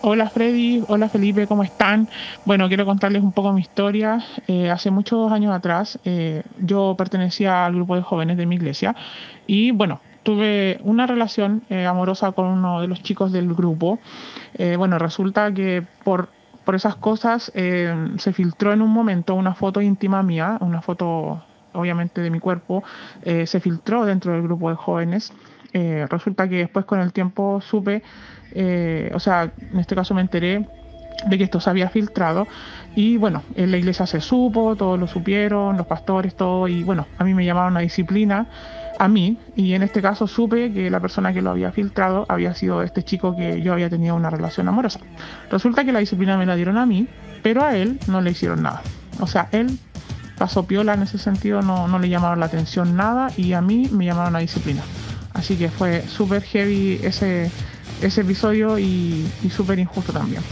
Hola Freddy, hola Felipe, ¿cómo están? Bueno, quiero contarles un poco mi historia. Eh, hace muchos años atrás eh, yo pertenecía al grupo de jóvenes de mi iglesia y bueno, tuve una relación eh, amorosa con uno de los chicos del grupo. bueno, resulta que por, por esas cosas se filtró en un momento una foto íntima mía, una foto obviamente de mi cuerpo, se filtró dentro del grupo de jóvenes. Resulta que después con el tiempo supe eh, o sea, en este caso me enteré de que esto se había filtrado y bueno, en la iglesia se supo, todos lo supieron, los pastores, todo y bueno, a mí me llamaron a disciplina, a mí, y en este caso supe que la persona que lo había filtrado había sido este chico que yo había tenido una relación amorosa. Resulta que la disciplina me la dieron a mí, pero a él no le hicieron nada. O sea, él pasó piola en ese sentido, no, no le llamaron la atención nada y a mí me llamaron a disciplina. Así que fue súper heavy ese ese episodio y, súper injusto también.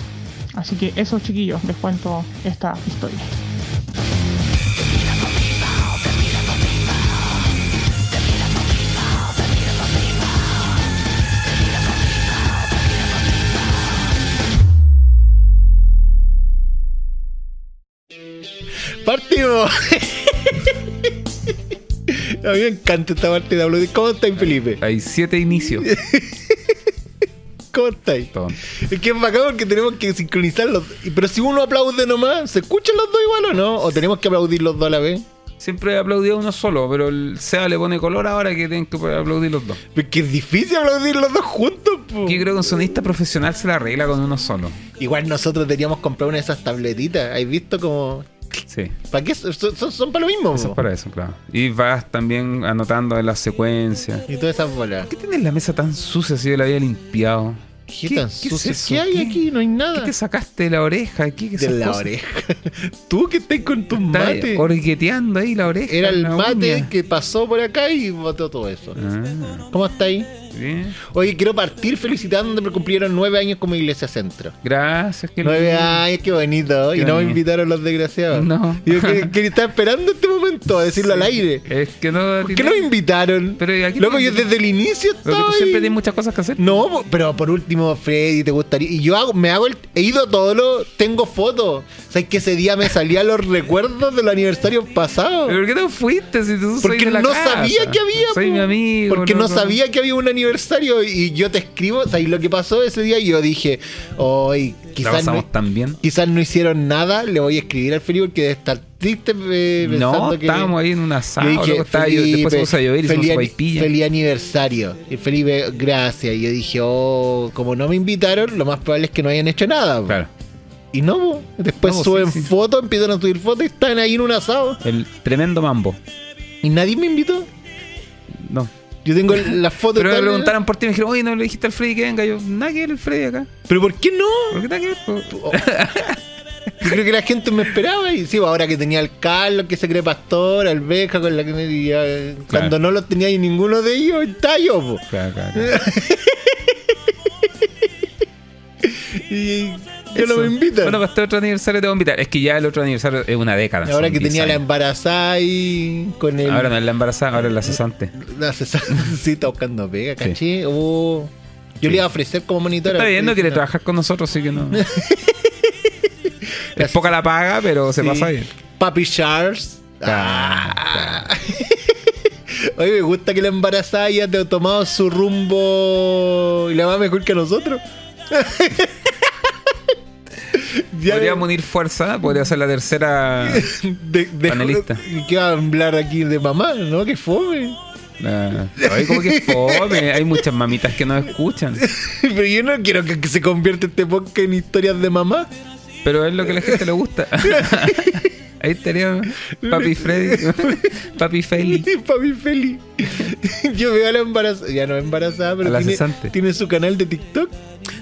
Así que esos chiquillos les cuento esta historia. Partimos. A mí me encanta esta parte de aplaudir. ¿Cómo está Felipe? Hay siete inicios. ¿Cómo estáis? Es que es bacán porque tenemos que sincronizar los. Pero si uno aplaude nomás, ¿se escuchan los dos igual o no? ¿O tenemos que aplaudir los dos a la vez? Siempre he aplaudido uno solo, pero el SEA le pone color ahora que tienen que aplaudir los dos. Es que es difícil aplaudir los dos juntos, po. Yo creo que un sonista profesional se la arregla con uno solo. Igual nosotros que comprar una de esas tabletitas. ¿Has visto como.? Sí. ¿Para qué? Son, para lo mismo. Eso es para eso, claro. Y vas también anotando en la secuencia. Y todas esas bolas. ¿Por qué tienes la mesa tan sucia si yo la había limpiado? ¿Qué, tan sucio? ¿Qué hay aquí? No hay nada. ¿Qué te sacaste de la oreja aquí? de la oreja. Tú que estás con tus mates. Orgueteando ahí la oreja. Era el mate que pasó por acá y botó todo eso. Ah. ¿Cómo está ahí? Oye, quiero partir felicitando me cumplieron nueve años como Iglesia Centro. Gracias, que Nueve años, qué bonito. y no me invitaron los desgraciados. No. Yo que, que estaba esperando este momento a decirlo al aire. Es que no. ¿Por qué no me invitaron? Pero aquí Loco, yo desde el inicio tú siempre tienes muchas cosas que hacer. No, pero por último, Freddy, te gustaría. Y yo hago, me hago el. He ido a todo lo. Tengo fotos. ¿Sabes que ese día me salían los recuerdos del aniversario pasado? ¿Pero por qué no fuiste si tú Porque no sabía que había. Soy mi amigo. Porque no, sabía que había un aniversario aniversario y yo te escribo, ¿sabes lo que pasó ese día? Y yo dije, hoy quizás no, quizás no hicieron nada, le voy a escribir al Felipe porque debe estar triste eh, pensando no, que... estábamos ahí en una sala, después se puso a llover y feliz, feliz aniversario. Y Felipe, gracias. Y yo dije, oh, como no me invitaron, lo más probable es que no hayan hecho nada. Claro. Y no, después suben fotos, empiezan a subir fotos y están ahí en un asado. El tremendo mambo. ¿Y nadie me invitó? No. Yo tengo la foto Pero me preguntaron por ti y me dijeron, oye, no le dijiste al Freddy que venga. Yo, nada que ver el Freddy acá. ¿Pero por qué no? ¿Por qué nada que ver? Oh. Yo creo que la gente me esperaba y sí, ahora que tenía al Carlos que se cree pastor, al Beja con la que me decía, cuando no los tenía y ninguno de ellos, está yo, po. Claro, claro. y que no me invitan. Bueno, para este otro aniversario te voy a invitar. Es que ya el otro aniversario es una década. Ahora que tenía la embarazada y con el. Ahora no es la embarazada, ahora es la cesante. La cesante, sí, está buscando pega, caché. Oh, yo le iba a ofrecer como monitora. Está bien, no quiere trabajar con nosotros, así que no. es poca la paga, pero se pasa bien. Papi Charles. Ah. Oye, me gusta que la embarazada haya tomado su rumbo y la va mejor que nosotros. Podríamos unir fuerza, podría ser la tercera de, panelista. ¿Qué va a hablar aquí de mamá? ¿No? Que fome. Ah, como que fome. Hay muchas mamitas que no escuchan. Pero yo no quiero que, se convierta este podcast en historias de mamá. Pero es lo que a la gente le gusta. Ahí estaría Papi Freddy. Papi Feli. Papi Feli. Yo veo a la embarazada. Ya no embarazada, pero tiene, tiene, su canal de TikTok.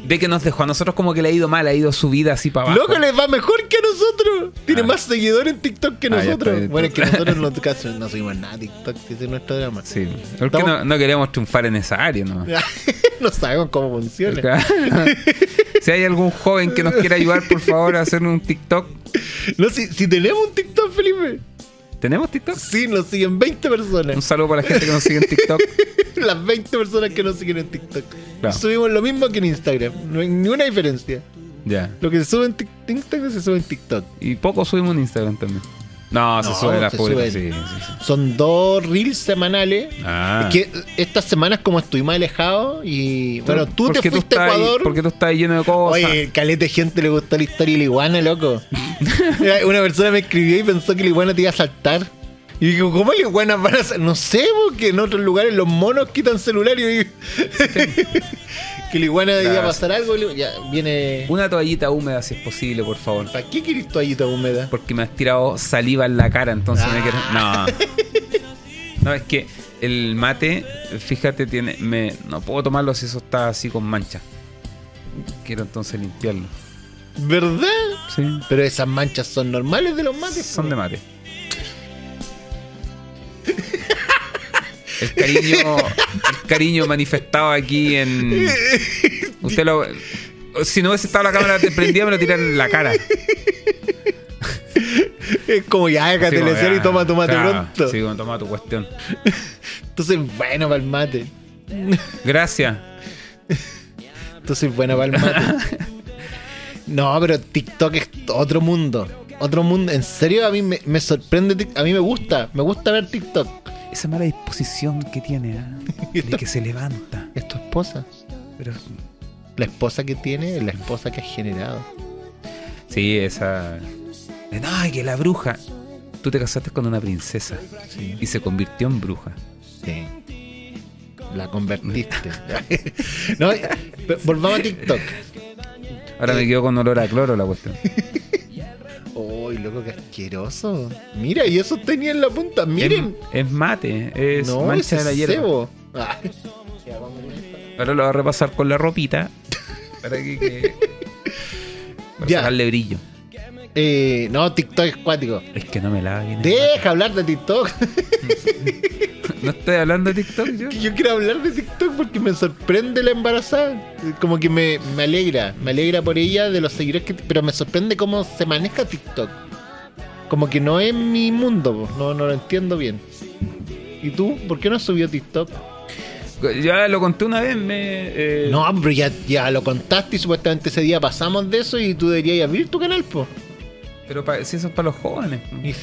Ve que nos dejó a nosotros como que le ha ido mal, ha ido su vida así para abajo. Loco, les va mejor que a nosotros. Tiene ah. más seguidores en TikTok que ah, nosotros. bueno, es que nosotros no, no seguimos nada TikTok, ese es nuestro drama. Sí. Porque no, no, queremos triunfar en esa área, ¿no? no sabemos cómo funciona. Si hay algún joven que nos quiera ayudar, por favor, a hacer un TikTok. No, si, si tenemos un TikTok, Felipe. ¿Tenemos TikTok? Sí, nos siguen 20 personas. Un saludo para la gente que nos sigue en TikTok. las 20 personas que nos siguen en TikTok. Subimos lo mismo que en Instagram. No hay ninguna diferencia. Ya. Lo que se sube en TikTok se sube en TikTok. Y poco subimos en Instagram también. No, se sube las publicaciones. Son dos reels semanales. Ah. que estas semanas como estuvimos alejados y bueno, tú te fuiste a Ecuador. porque tú estás lleno de cosas. Oye, calete gente le gustó la historia de la iguana, loco. Una persona me escribió y pensó que la iguana te iba a saltar. Y digo, ¿cómo la iguana van a No sé, porque en otros lugares los monos quitan celular y que la iguana debía pasar algo. Ya, viene. Una toallita húmeda, si es posible, por favor. ¿Para qué quieres toallita húmeda? Porque me has tirado saliva en la cara, entonces me quiero. No. No, es que el mate, fíjate, tiene. Me, no puedo tomarlo si eso está así con mancha. Quiero entonces limpiarlo. ¿Verdad? Sí. Pero esas manchas son normales de los mates. Son de mate. El cariño, el cariño manifestado aquí en. Usted lo. Si no hubiese estado la cámara prendida, me lo tiran en la cara. Es como ya, déjate sí, y toma tu mate pronto. Sí, como toma tu cuestión. Entonces, bueno para el mate. Gracias. Entonces, bueno para el mate. No, pero TikTok es otro mundo. Otro mundo. En serio, a mí me, me sorprende. A mí me gusta. Me gusta ver TikTok esa mala disposición que tiene, ¿eh? de que se levanta. Es tu esposa. Pero la esposa que tiene es la esposa que has generado. Sí, esa. No, que la bruja. Tú te casaste con una princesa y se convirtió en bruja. Sí. La convertiste. no, volvamos a TikTok. Ahora me quedo con olor a cloro la cuestión. ¡Uy, loco, qué asqueroso! Mira, y eso tenía en la punta. Miren. Es, mate, es mancha de la hierba. Ahora lo voy a repasar con la ropita. Para que. Para ya. sacarle brillo. Eh, no, TikTok es cuático. Es que no me la bien. Deja hablar de TikTok. no estoy hablando de TikTok yo. Yo quiero hablar de TikTok porque me sorprende la embarazada. Como que me, me alegra. Me alegra por ella de los seguidores que. Pero me sorprende cómo se maneja TikTok. Como que no es mi mundo, no, no lo entiendo bien. ¿Y tú? ¿Por qué no has subido TikTok? Ya lo conté una vez, me... Eh, no, pero ya, ya lo contaste y supuestamente ese día pasamos de eso y tú deberías abrir tu canal, pues. Pero si eso es para los jóvenes.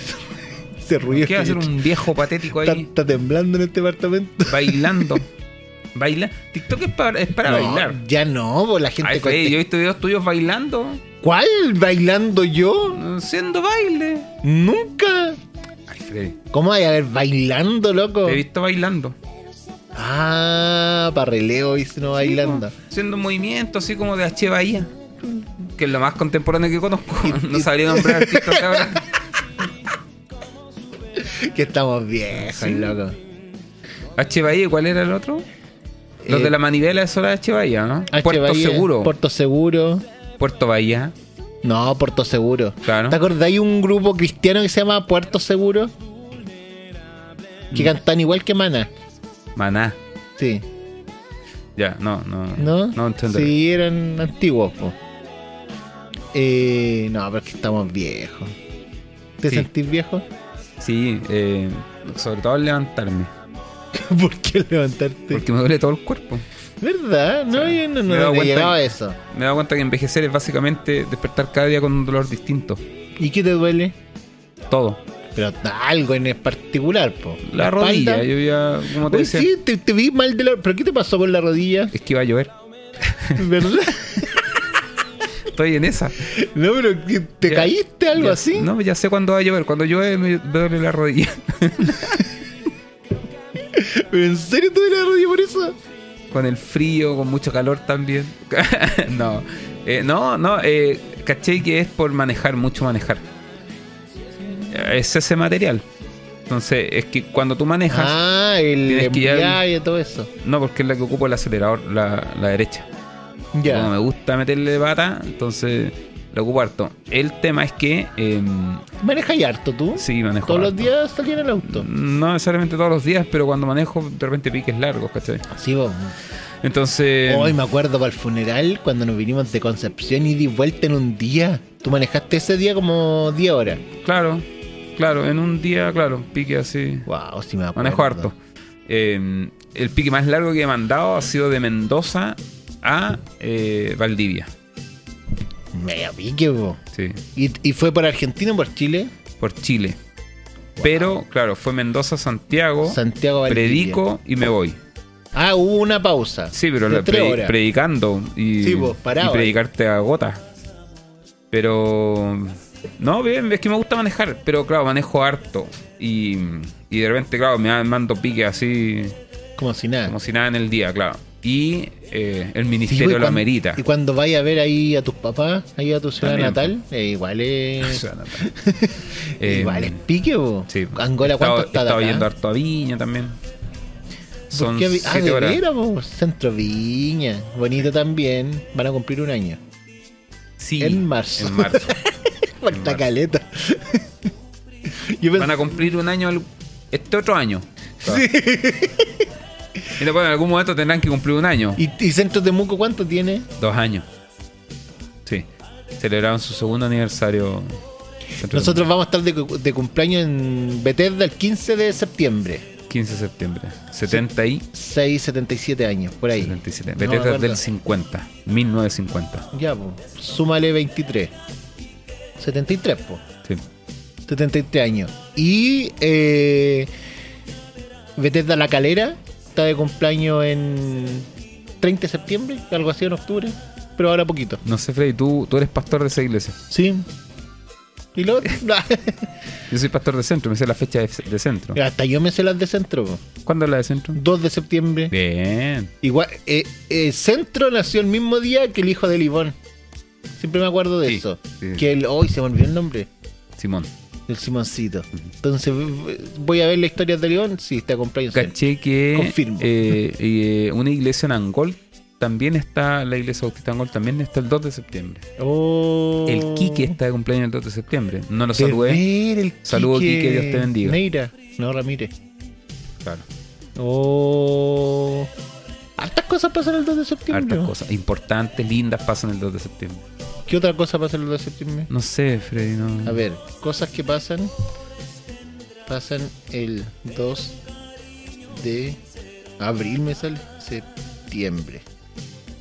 Se ríe. ¿Qué va a ser un viejo patético ahí? Está, temblando en este departamento. Bailando. Baila. TikTok es para, es para bailar. Ya no, la gente. yo he visto videos tuyos bailando. ¿Cuál? ¿Bailando yo? Haciendo baile. Nunca. Ay, Freddy. ¿Cómo hay a ver bailando, loco? Te he visto bailando. Ah, para relevo no bailando. Haciendo un movimiento así como de H Bahía que es lo más contemporáneo que conozco. No sabría nombrar artistas de ahora. que estamos viejos, loco. H. Bahía, ¿cuál era el otro? Los de eh, la manivela, eso era H. Bahía, ¿no? Puerto Seguro. Puerto Seguro. Puerto Bahía. No, Puerto Seguro. Claro. ¿Te acordás? Hay un grupo cristiano que se llama Puerto Seguro. Que mm. cantan igual que Maná. Maná. Sí. Ya, no, no. ¿No? No entiendo. Sí, eran antiguos, po. Eh, no, pero es que estamos viejos. ¿Te sentís viejo? Sí, eh, sobre todo al levantarme. ¿Por qué levantarte? Porque me duele todo el cuerpo. ¿Verdad? No, yo no, no me, llegaba eso. Me he dado cuenta que envejecer es básicamente despertar cada día con un dolor distinto. ¿Y qué te duele? Todo. Pero algo en particular, po. La, rodilla, yo ya, como te decía. Sí, te, vi mal de la... ¿Pero qué te pasó con la rodilla? Es que iba a llover. ¿Verdad? Estoy en esa. No, pero ¿te caíste algo así? No, ya sé cuándo va a llover. Cuando llueve me duele la rodilla. ¿Pero en serio te duele la rodilla por eso? Con el frío, con mucho calor también. no, eh, no, no. Eh, caché que es por manejar, mucho manejar. Es ese material. Entonces, es que cuando tú manejas. Ah, el y todo eso. No, porque es la que ocupa el acelerador, la, la derecha. Ya. me gusta meterle pata, entonces lo ocupo harto. El tema es que. Eh, ¿Manejas harto tú? Sí, manejo. ¿Todos los días salí en el auto? No necesariamente todos los días, pero cuando manejo, de repente piques largos, ¿cachai? Sí, vos. Entonces. Hoy me acuerdo para el funeral cuando nos vinimos de Concepción y di vuelta en un día. Tú manejaste ese día como 10 horas. Claro, claro, en un día, claro, pique así. Wow, sí me acuerdo. Manejo harto. Eh, el pique más largo que he mandado ha sido de Mendoza a eh, Valdivia. Mega pique. Sí. ¿Y, ¿Y, fue por Argentina o por Chile? Por Chile. Pero, claro, fue Mendoza, Santiago, Santiago predico y me voy. Ah, hubo una pausa. Sí, pero la pre predicando y, sí, vos, y predicarte a gota. Pero no, bien, es que me gusta manejar, pero claro, manejo harto. Y, y de repente, claro, me mando pique así. Como si nada. Como si nada en el día, claro. Y eh, el ministerio lo amerita. Y cuando vaya a ver ahí a tus papás, ahí a tu ciudad natal, eh, igual es. igual es pique, o Sí. Angola, ¿cuánto está? Estaba yendo harto a Viña también. Son qué? Ah, de horas. Centro Viña. Bonito también. Van a cumplir un año. Sí. En marzo. En marzo. Falta caleta. Van a cumplir un año este otro año. Sí. Y después en algún momento tendrán que cumplir un año. ¿Y, y Centro Temuco cuánto tiene? Dos años. Sí. Celebraron su segundo aniversario. Nosotros vamos a estar de, cumpleaños en Bethesda el 15 de septiembre. 15 de septiembre. 76, 77 años, por ahí. 77. Bethesda del 50, 1950. Ya, pues. Súmale 23. 73, pues. Sí. 73 años. Y eh, Bethesda La Calera está de cumpleaños en 30 de septiembre, algo así en octubre, pero ahora poquito. No sé, Freddy, ¿tú, tú eres pastor de esa iglesia. Sí. ¿Y lo Yo soy pastor de centro, me sé la fecha de, centro. Hasta yo me sé las de centro. ¿Cuándo es la de centro? 2 de septiembre. Bien. Igual, eh, eh, centro nació el mismo día que el hijo de Livón. Siempre me acuerdo de eso. Que el, hoy se me olvidó el nombre. Simón. El Simoncito. Entonces, voy a ver la historia de León. Sí, está cumpleaños. Caché que Confirmo. Eh, eh, una iglesia en Angol también está, la iglesia Bautista Angol también está el 2 de septiembre. Oh. El Quique está de cumpleaños el 2 de septiembre. No lo saludé. Saludo Quique, Dios te bendiga. Neira, no Ramírez. Claro. Oh. Hartas cosas pasan el 2 de septiembre. Hartas cosas importantes, lindas pasan el 2 de septiembre. ¿Qué otra cosa pasa el 2 de septiembre? No sé, Freddy, no. A ver, cosas que pasan. Pasan el 2 de abril, me sale. Septiembre.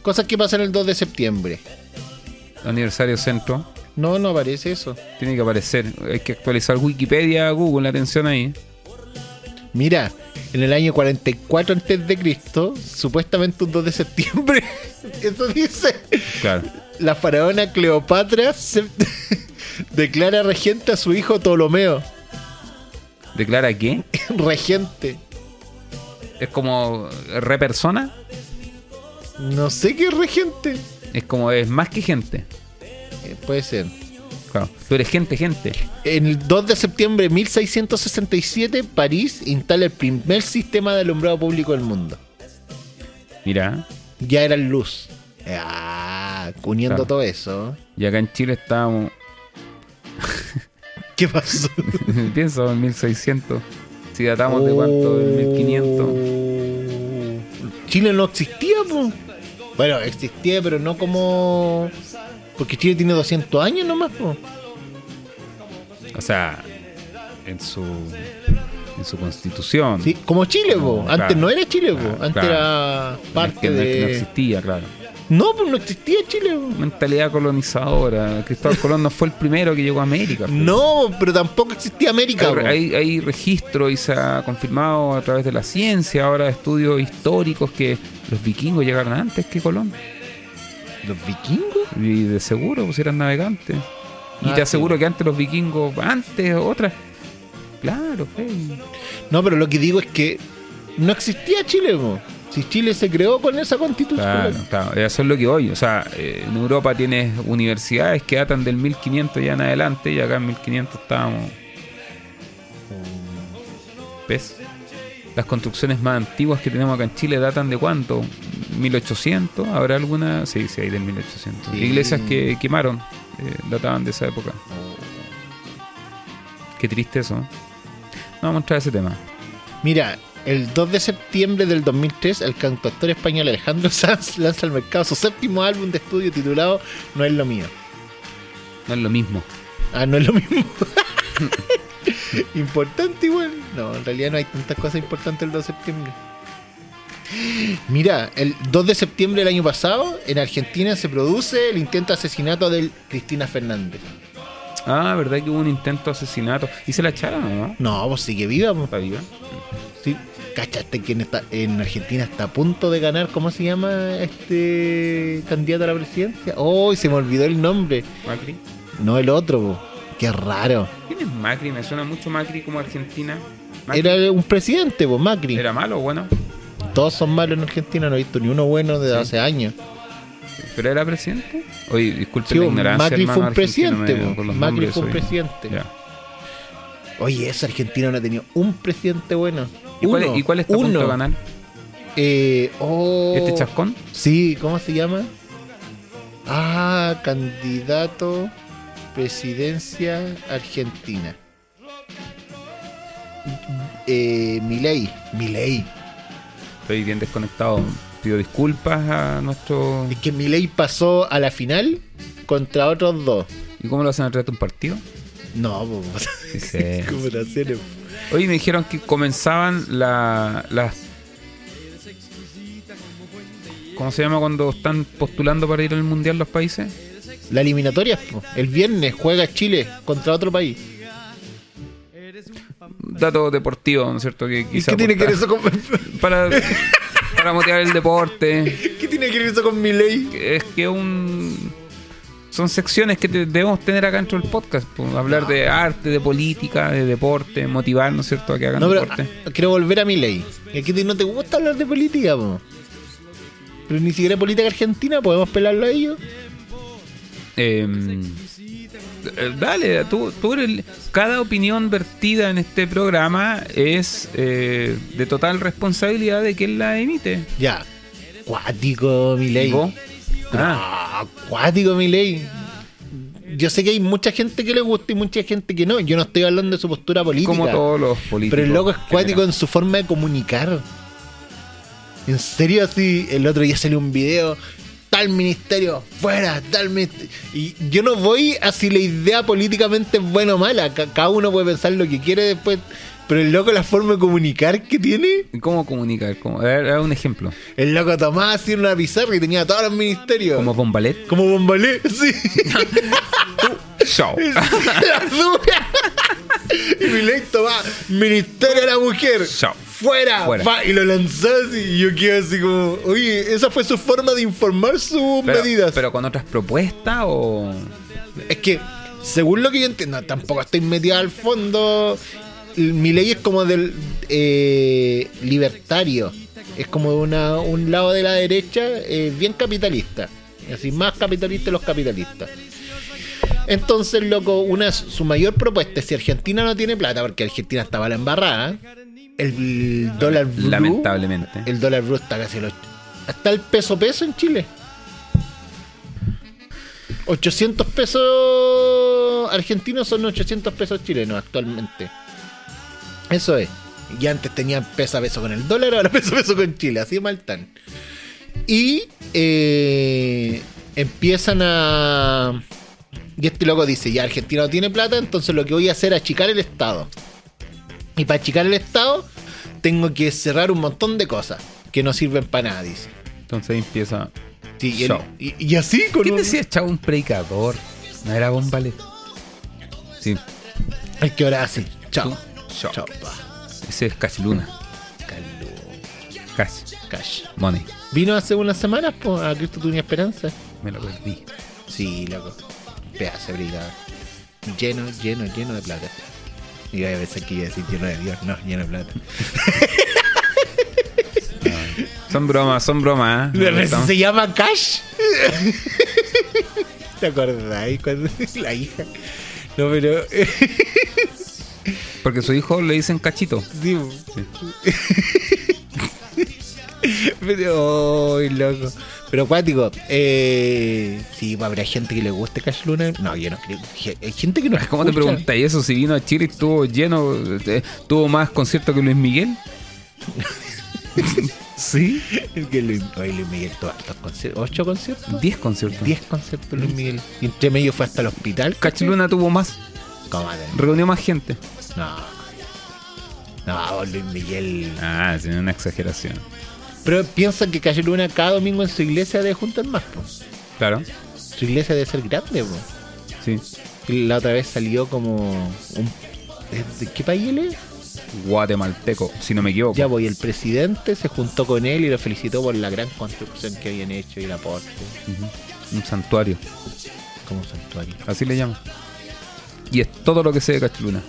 Cosas que pasan el 2 de septiembre. Aniversario centro. No, no aparece eso. Tiene que aparecer. Hay que actualizar Wikipedia, Google, atención ahí. Mira, en el año 44 a.C., supuestamente un 2 de septiembre. Eso dice. Claro la faraona Cleopatra se declara regente a su hijo Ptolomeo. ¿Declara qué? regente. ¿Es como re persona? No sé qué es regente. Es como, es más que gente. Eh, puede ser. Claro, tú eres gente, gente. En el 2 de septiembre de 1667, París instala el primer sistema de alumbrado público del mundo. Mira. Ya era luz. Ah, uniendo todo eso. Y acá en Chile estábamos. ¿Qué pasó? Pienso en 1600. Si datamos de cuánto, del 1500. Chile no existía, pues. Bueno, existía, pero no como. Porque Chile tiene 200 años nomás, pues. O sea, en su en su constitución. Sí, como Chile, po. Antes no era Chile, po. Antes era parte de. No existía, claro. No, pues no existía Chile. Mentalidad colonizadora. Cristóbal Colón no fue el primero que llegó a América. No, pero tampoco existía América. Hay, hay, registro y se ha confirmado a través de la ciencia, ahora estudios históricos, que los vikingos llegaron antes que Colón. ¿Los vikingos? Y de seguro, pues eran navegantes. Y ah, te aseguro que antes los vikingos, antes, otras. Claro, fe. No, pero lo que digo es que no existía Chile, po. Si Chile se creó con esa constitución. Claro, claro, eso es lo que hoy. O sea, eh, en Europa tienes universidades que datan del 1500 ya en adelante y acá en 1500 estábamos. ¿Ves? Las construcciones más antiguas que tenemos acá en Chile datan de cuánto? 1800. ¿Habrá alguna? Sí, sí, hay del 1800. Iglesias que quemaron eh, databan de esa época. Qué triste eso. No vamos a entrar a ese tema. Mira, el 2 de septiembre del 2003, el cantautor español Alejandro Sanz lanza al mercado su séptimo álbum de estudio titulado No es lo mío. No es lo mismo. Ah, no es lo mismo. Importante igual. No, en realidad no hay tantas cosas importantes el 2 de septiembre. Mira, el 2 de septiembre del año pasado, en Argentina se produce el intento de asesinato de Cristina Fernández. Ah, ¿verdad que hubo un intento de asesinato? ¿Y se la echaron o no? No, pues sigue viva. Pues. ¿Está viva? Sí. ¿Cachaste que está, en Argentina está a punto de ganar? ¿Cómo se llama este candidato a la presidencia? Oh, se me olvidó el nombre. ¿Macri? No, el otro. Qué raro. ¿Quién es Macri? Me suena mucho Macri como Argentina. Era un presidente, pues Macri. ¿Era malo o bueno? Todos son malos en Argentina, no he visto ni uno bueno desde hace años. ¿Pero era presidente? Oye, disculpe la ignorancia. Macri fue un presidente, Macri fue un presidente. Oye, esa Argentina no ha tenido un presidente bueno. ¿Y, cuál, ¿y cuál está uno. ganar? Eh, oh, ¿Este chascón? Sí, ¿cómo se llama? Ah, candidato presidencia argentina. Eh, Milei. Milei. Estoy bien desconectado. Pido disculpas a nuestro. Es que Milei pasó a la final contra otros dos. ¿Y cómo lo hacen a través de un partido? No, pues. Sí, ¿Cómo lo hacen? Hoy me dijeron que comenzaban las. ¿Cómo se llama cuando están postulando para ir al mundial los países? La eliminatoria, el viernes juega Chile contra otro país. Dato deportivo, ¿no es cierto? Que ¿Y qué tiene que ver eso con.? Para, para motivar el deporte. ¿Qué tiene que ver eso con mi ley? Es que un. Son secciones que debemos tener acá dentro del podcast. hablar de arte, de política, de deporte, motivar, ¿no es cierto?, a que hagan deporte. Ah, quiero volver a mi ley. Que no te gusta hablar de política, po. Pero ni siquiera política argentina, podemos pelarlo a ellos. Em, eh, dale, tú, tú eres, cada opinión vertida en este programa es eh, de total responsabilidad de quien la emite. Ya, cuático, mi ley. Ah, cuático, mi ley. Yo sé que hay mucha gente que le gusta y mucha gente que no. Yo no estoy hablando de su postura política. Como todos los políticos. Pero el loco es cuático en su forma de comunicar. En serio, así, el otro día salió un video tal ministerio, fuera, tal ministerio. Y yo no voy a si la idea políticamente es buena o mala. Cada uno puede pensar lo que quiere después. Pero el loco, la forma de comunicar que tiene. ¿Cómo comunicar? ¿Cómo? A ver, un ejemplo. El loco tomaba así una pizarra y tenía todos los ministerios. ¿Como Bombalet? Como Bombalet, sí. Chao. y mi ley tomaba Ministerio de la Mujer. Chao fuera, y lo lanzás y yo quedé así como, oye, esa fue su forma de informar sus medidas. Pero con otras propuestas o... Es que, según lo que yo entiendo, tampoco estoy metido al fondo. Mi ley es como del eh, libertario. Es como una, un lado de la derecha eh, bien capitalista. Así, más capitalista los capitalistas. Entonces, loco, una su mayor propuesta es si Argentina no tiene plata, porque Argentina estaba la embarrada, el dólar blue. Lamentablemente. El dólar blue está casi los. Hasta el peso peso en Chile. 800 pesos argentinos son 800 pesos chilenos actualmente. Eso es. Y antes tenían peso a peso con el dólar, ahora peso a peso con Chile. Así mal tan. Y eh, empiezan a. Y este loco dice: Ya Argentina no tiene plata, entonces lo que voy a hacer es achicar el Estado. Y para achicar el Estado, tengo que cerrar un montón de cosas que no sirven para nada, dice. Entonces ahí empieza. Sí, y, así con ¿Quién decía echaba un predicador? No era Bombalet. Sí. Es que ahora sí. Chao. Chao. Ese es Cash Luna. Cash. Cash. Money. Vino hace unas semanas, pues, a Cristo tenía esperanza. Me lo perdí. Sí, loco. Pedazo de Lleno, lleno, lleno de plata. Y a veces que iba a decir lleno de Dios, no, lleno de plata. son bromas, son bromas. ¿eh? ¿Se llama Cash? ¿Te acordáis cuando la hija? No, pero. Porque su hijo le dicen cachito. Sí. pero, oh, loco. Pero acuático, eh, sí, habrá gente que le guste Cash Luna. No, yo no creo. Hay gente que no ¿Cómo te preguntas eso? Si vino a Chile estuvo lleno, eh, tuvo más conciertos que Luis Miguel. ¿Sí? Es que Luis, Miguel tuvo estos conciertos. ¿Ocho conciertos? Diez conciertos. Diez conciertos Luis Miguel. Y entre medio fue hasta el hospital. Cash Luna tuvo más. ¿Cómo? Reunió más gente. No. No, Luis Miguel. Ah, tiene una exageración. Pero piensa que Calle Luna cada domingo en su iglesia debe juntar más, pues. Claro. Su iglesia debe ser grande, pues. Sí. La otra vez salió como un... ¿De qué país él es? Guatemalteco, si no me equivoco. Ya voy, el presidente se juntó con él y lo felicitó por la gran construcción que habían hecho y el aporte. Un santuario. Como un santuario. Así le llaman. Y es todo lo que sé de Cachaluna.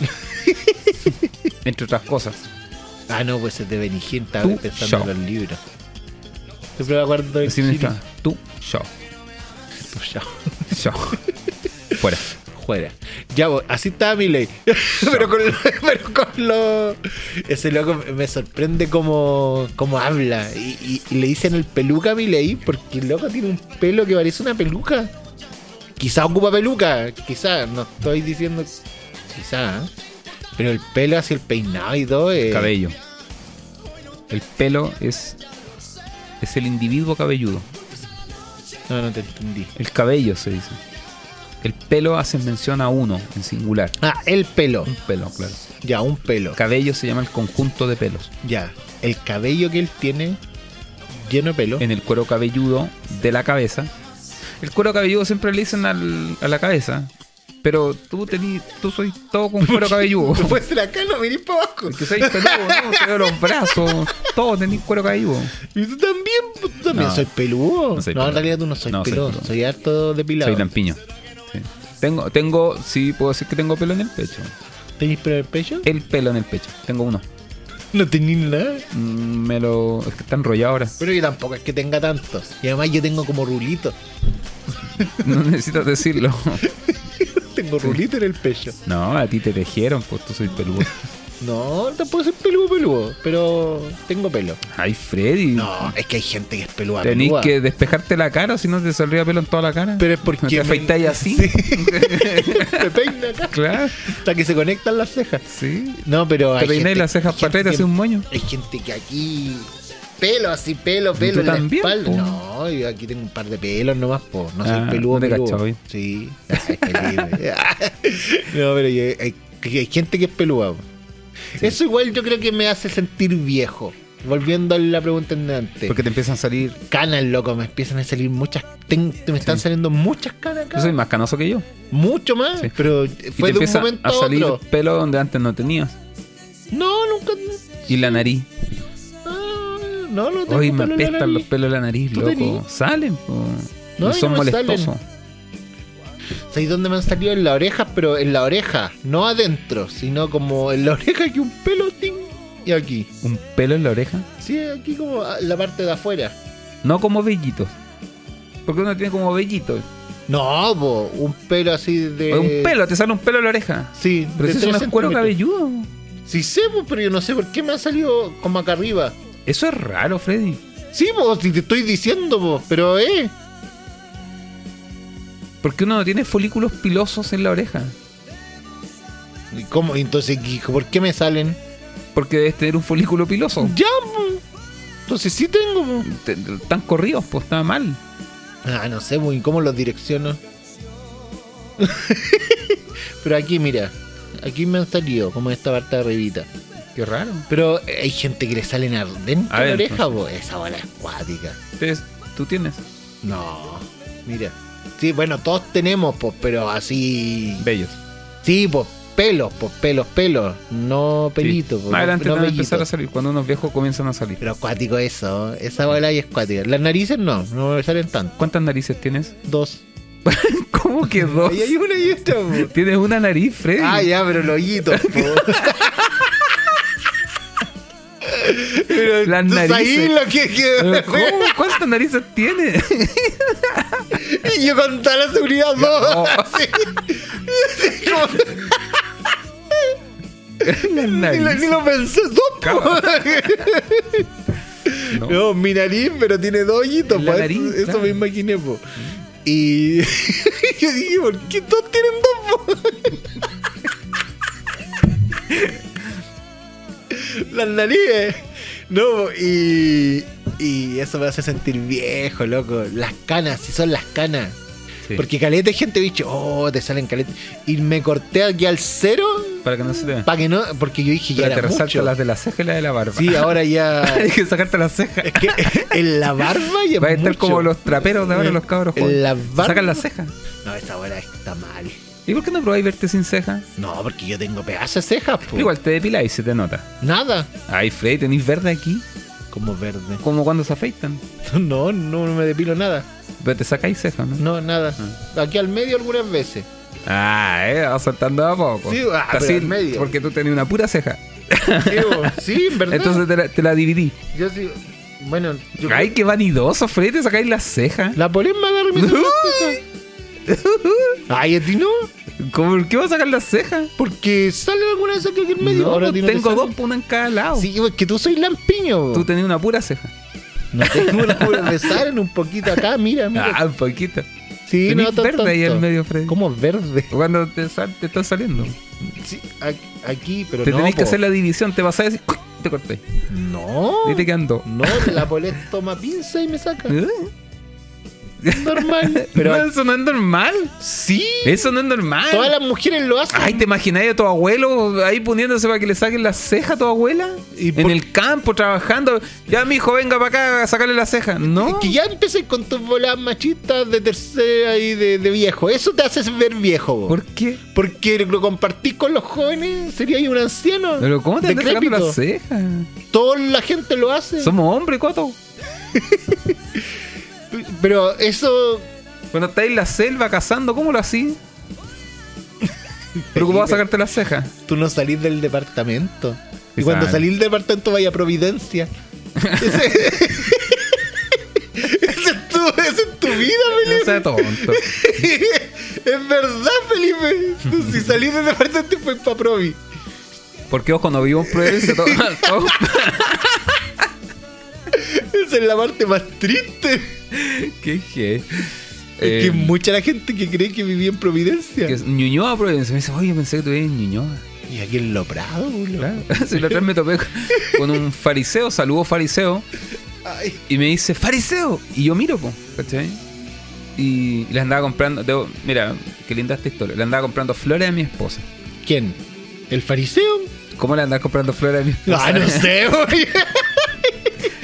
Entre otras cosas. Ah, no, pues es de Benigín, estaba pensando en los libros. Siempre me acuerdo de Así Tú, show. Tu show. Show. Fuera. Fuera. Ya, así estaba mi ley. pero, con lo, pero con lo. Ese loco me sorprende como, como habla. Y, le dicen el peluca a mi ley porque el loco tiene un pelo que parece una peluca. Quizá ocupa peluca, quizá, no estoy diciendo. Quizá, ¿eh? Pero el pelo, así el peinado y todo. El cabello. El pelo es. Es el individuo cabelludo. No, no te entendí. El cabello se dice. El pelo hace mención a uno en singular. Ah, el pelo. Un pelo, claro. Ya, un pelo. Cabello se llama el conjunto de pelos. Ya. El cabello que él tiene lleno de pelo. En el cuero cabelludo de la cabeza. El cuero cabelludo siempre le dicen al, a la cabeza. Pero tú tení, tú soy todo con cuero cabelludo. Tú puedes ser acá, no venís para abajo. Que soy peludo, ¿no? Te veo los brazos, todo tenés cuero cabelludo. Y tú también, tú también no, soy peludo. No, soy no en realidad tú no soy no, peludo, soy, soy, harto depilado. Soy lampiño. Sí. Tengo, tengo, sí, puedo decir que tengo pelo en el pecho. ¿Tenís pelo en el pecho? El pelo en el pecho, tengo uno. No tenís nada. Mm, me lo. Es que está enrollado ahora. Pero yo tampoco es que tenga tantos. Y además yo tengo como rulito. no necesitas decirlo. tengo rulito en el pecho. No, a ti te tejieron, pues tú soy peludo. No, puedo ser peludo, peludo, pero tengo pelo. Ay, Freddy. No, es que hay gente que es peluda. Tenís que despejarte la cara, si no te saldría pelo en toda la cara. Pero es porque. ¿Te afeitáis así? Sí. te peina acá. Claro. Hasta que se conectan las cejas. Sí. No, pero. Te peináis las cejas para atrás y te hace un moño. Hay gente que aquí pelo, así pelo, pelo en la espalda. No, yo aquí tengo un par de pelos nomás, po. No soy ah, peludo, no te peludo. Sí. no, pero hay, hay, gente que es peluda. Eso igual yo creo que me hace sentir viejo. Volviendo a la pregunta de antes. Porque te empiezan a salir. Canas, loco. Me empiezan a salir muchas. Te, me están saliendo muchas canas acá. Yo soy más canoso que yo. Mucho más. Pero fue de un momento a, salir pelo donde antes no tenías. No, nunca. Y la nariz. Ah, no, no tengo Hoy me apestan los pelos de la nariz, loco. Salen, No, son molestosos. ¿Sabéis dónde me han salido? En la oreja, pero en la oreja, no adentro, sino como en la oreja que un pelo y aquí. ¿Un pelo en la oreja? Sí, aquí como la parte de afuera. No como vellitos. Porque uno tiene como vellitos. No, un pelo así de. Un pelo, te sale un pelo en la oreja. Sí, pero eso es un cuero cabelludo. Sí sé, pero yo no sé por qué me ha salido como acá arriba. Eso es raro, Freddy. Sí, pues, si te estoy diciendo, pero eh. Porque uno no tiene folículos pilosos en la oreja. ¿Y cómo? Entonces, ¿por qué me salen? Porque debes tener un folículo piloso. Ya, entonces sí tengo. Están corridos, pues está mal. Ah, no sé, muy cómo los direcciono. Pero aquí, mira, aquí me han salido, como esta parte de arribita. Qué raro. Pero hay gente que le salen dentro de la oreja, pues. Esa bola es cuática. ¿Tú tienes? No, mira. Sí, bueno, todos tenemos, pues, pero así. Bellos. Sí, pues, pelos, pues, pelos, pelos. No pelitos. Más adelante van a empezar a salir. Cuando unos viejos comienzan a salir. Pero acuático eso. Esa bola ahí es cuática. Las narices no, no me salen tanto. ¿Cuántas narices tienes? Dos. ¿Cómo que dos? Ahí hay una y esta, Tienes una nariz, Freddy. Ah, ya, pero el hoyito, Pero Las narices. Lo que, que... ¿Cuántas narices tiene? y yo con toda la seguridad dos. Las narices. Ni, lo pensé, dos. No. no. mi nariz, pero tiene dos hoyitos. Pues, nariz, eso, eso, me imaginé, po. Y yo dije, ¿por qué todos tienen dos? Las narices. No, y, y eso me hace sentir viejo, loco. Las canas, si son las canas. Porque caleta gente dicho, oh, te salen caletas. Y me corté aquí al cero Para que no se te Para que no, porque yo dije ya Pero era te mucho. las de la ceja y la de la barba. Sí, ahora ya. Hay que sacarte las cejas. es que en la barba ya Va a es estar mucho. como los traperos de ahora, los cabros en la barba- Sacan las cejas. No, esa hora está mal. ¿Y por qué no probáis verte sin ceja? No, porque yo tengo pedazos de cejas, po. Igual te depiláis y se te nota. Nada. Ay, Freddy, tenéis verde aquí. Como verde. Como cuando se afeitan. No, no me depilo nada. Pero te sacáis cejas, ¿no? No, nada. Aquí al medio algunas veces. Ah, eh, va soltando a poco. Sí, ah, pero al medio. Porque tú tenías una pura ceja. Sí. Sí, en verdad. Entonces te la, te la dividí. yo sí. Bueno, yo Ay, qué vanidoso, Freddy, te sacáis las cejas. La polen me Ay, a ti no. ¿Cómo, ¿Por qué vas a sacar las cejas? Porque sale alguna de esas que aquí en medio. No, Ahora a ti no te tengo dos, una en cada lado. Sí, es que tú soy lampiño. Tú tenías una pura ceja. No tengo una pura me salen un poquito acá, mira, mira. Ah, un poquito. sí, Tenés no verde ahí tanto. al medio, Freddy. ¿Cómo verde? Cuando te, sal- te están saliendo. Sí, aquí, pero Te no. tenés que hacer la división, te vas a decir, te corté. No. Y te quedan dos. No, la polet toma pinza y me saca. Normal. Pero no, eso no es normal. sí. Eso no es normal. Todas las mujeres lo hacen. Ay, ¿te imagináis a tu abuelo ahí poniéndose para que le saquen la ceja a tu abuela? ¿Y en el campo, trabajando. Ya, mi hijo, venga para acá a sacarle la ceja. No. que ya empecé con tus bolas machistas de tercera y de, de viejo. Eso te hace ver viejo. ¿Por qué? Porque lo compartís con los jóvenes. Sería ahí un anciano. Pero ¿cómo te andas sacando la ceja? Toda la gente lo hace. Somos hombres, Coto. Pero eso. Cuando estáis en la selva cazando, ¿cómo lo hacís? Preocupado a sacarte la ceja. Tú no salís del departamento. Y cuando salís del departamento vaya a Providencia. Ese, ese es tu, esa es tu vida, No Felipe. sea tonto. es verdad, Felipe. Tú, si salís del departamento fue para Provi. Porque ojo, no vivo en Providencia. todo- todo- Esa es la parte más triste. ¿Qué qué? es que hay mucha la gente que cree que vivía en Providencia. Eh, que es Ñuñoa, Providencia. Me dice, oye, pensé que tú vivías en Ñuñoa. Y aquí en Lo Prado, boludo. Claro. Si la otra vez me topé con un fariseo, saludo fariseo, Ay, y me dice, ¡Fariseo! Y yo miro, po, ¿cachai? Y le andaba comprando, debo- mira, qué linda esta historia. Le andaba comprando flores a mi esposa. ¿Quién? ¿El fariseo? ¿Cómo le andaba comprando flores a mi esposa? Ah, no sé, güey.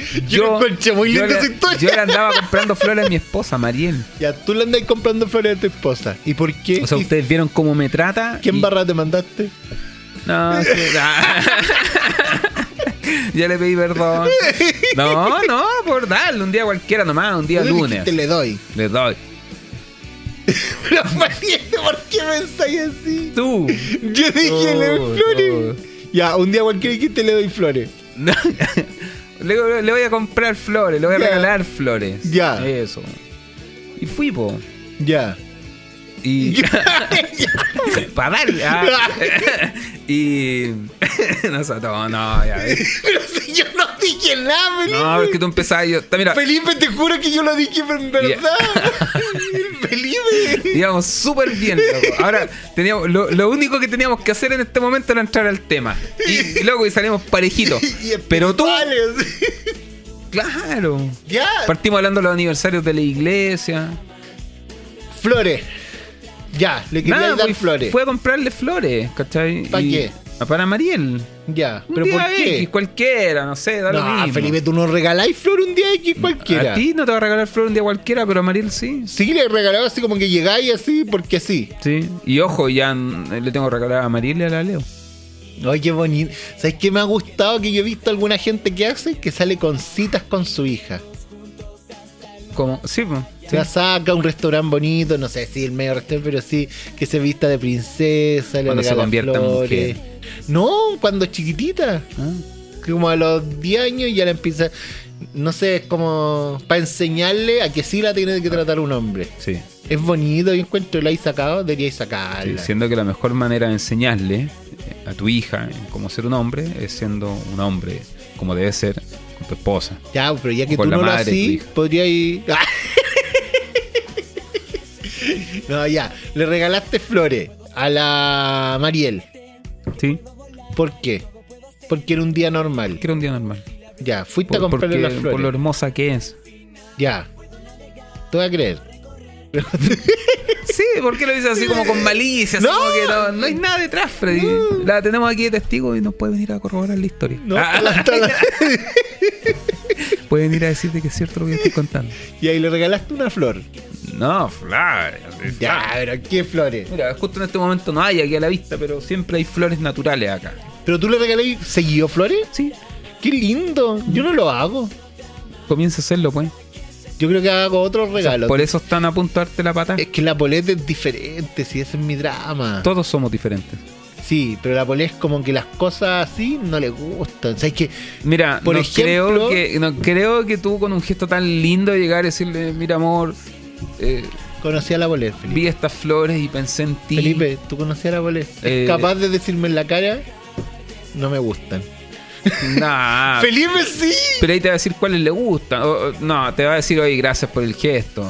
Yo, muy yo linda le- yo andaba comprando flores a mi esposa, Mariel. Ya, tú le andas comprando flores a tu esposa. ¿Y por qué? O sea, ¿Y ustedes vieron cómo me trata. ¿Quién y- barra te mandaste? No, que- ah. ya le pedí perdón. No, no, por darle un día cualquiera nomás, un día lunes. dijiste, le doy. Le doy. Pero, Mariette, ¿por qué pensáis así? Tú. Yo dije, le doy No, flores. Ya, un día cualquiera dijiste, le doy flores. No. Le, le voy a comprar flores, le voy a regalar flores. Ya. Eso. Y fui, po. Ya. Y. Para darle. ah. y. no no, no, ya. Pero si yo no dije nada, Felipe. No, es que tú empezabas yo. Mira, Felipe, te juro que yo lo dije en verdad. Felipe. íbamos súper bien, loco. Ahora, teníamos, lo, lo único que teníamos que hacer en este momento era entrar al tema. Y, y luego y salimos parejitos. Y Pero tú, claro. Ya. Partimos hablando de los aniversarios de la iglesia. Flores. Ya, le quería Nada, dar pues, flores. Fue a comprarle flores, ¿cachai? ¿Pa' Y- qué? Ah, Para Mariel. Ya, Un pero día ¿por qué? X, cualquiera, no sé, da lo No, mismo. Felipe, tú no regaláis flor un día X cualquiera. A ti no te va a regalar flor un día cualquiera, pero a Mariel sí. Sí, le regalaba así como que llegáis así porque sí. Sí. Y ojo, ya le tengo que regalar a Mariel y a la Leo. Ay, qué bonito. ¿Sabes qué me ha gustado que yo he visto alguna gente que hace? Que sale con citas con su hija. Como, sí, pues. Sí. La saca un restaurante bonito, no sé si el medio restaurante, pero sí que se vista de princesa, le Cuando se convierta en flores. No, cuando es chiquitita. Ah. Como a los 10 años ya la empieza. No sé, es como para enseñarle a que sí la tiene que tratar un hombre. Sí. Es bonito, yo encuentro, la he sacado, deberíais Sí, sacarla. siendo que la mejor manera de enseñarle eh, a tu hija cómo ser un hombre es siendo un hombre como debe ser con tu esposa. Ya, pero ya que tú no lo madre hacís, hija. podría ir. no, ya. Le regalaste flores a la Mariel. Sí, ¿Por qué? Porque era un día normal. que era un día normal. Ya, fuiste Por, a comprarle porque- las por flores. lo hermosa que es. Ya. Te voy a creer. sí, ¿por qué lo dices así como con malicia? no, como que no, no, hay nada detrás, Freddy. La tenemos aquí de testigo y nos puede venir a corroborar la historia. No, ah. puede venir a decirte que es cierto lo que estoy contando. Y ahí le regalaste una flor. No, flores. Ya, pero ¿qué flores? Mira, justo en este momento no hay aquí a la vista, pero siempre hay flores naturales acá. ¿Pero tú le regalé seguido flores? Sí. Qué lindo. Yo no lo hago. Comienza a hacerlo, pues. Yo creo que hago otros regalos. por eso están a punto de darte la pata. Es que la poleta es diferente, si ese es mi drama. Todos somos diferentes. Sí, pero la poleta es como que las cosas así no le gustan. O sea, es que, mira, por no creo que no creo que tú con un gesto tan lindo llegar y decirle, mira amor, eh, conocí a la Bolet, Felipe. Vi estas flores y pensé en ti. Felipe, tú conocías a la Bolet. ¿Es eh, capaz de decirme en la cara? No me gustan. Nah. Felipe sí. Pero ahí te va a decir cuáles le gustan. no, te va a decir, oye, gracias por el gesto.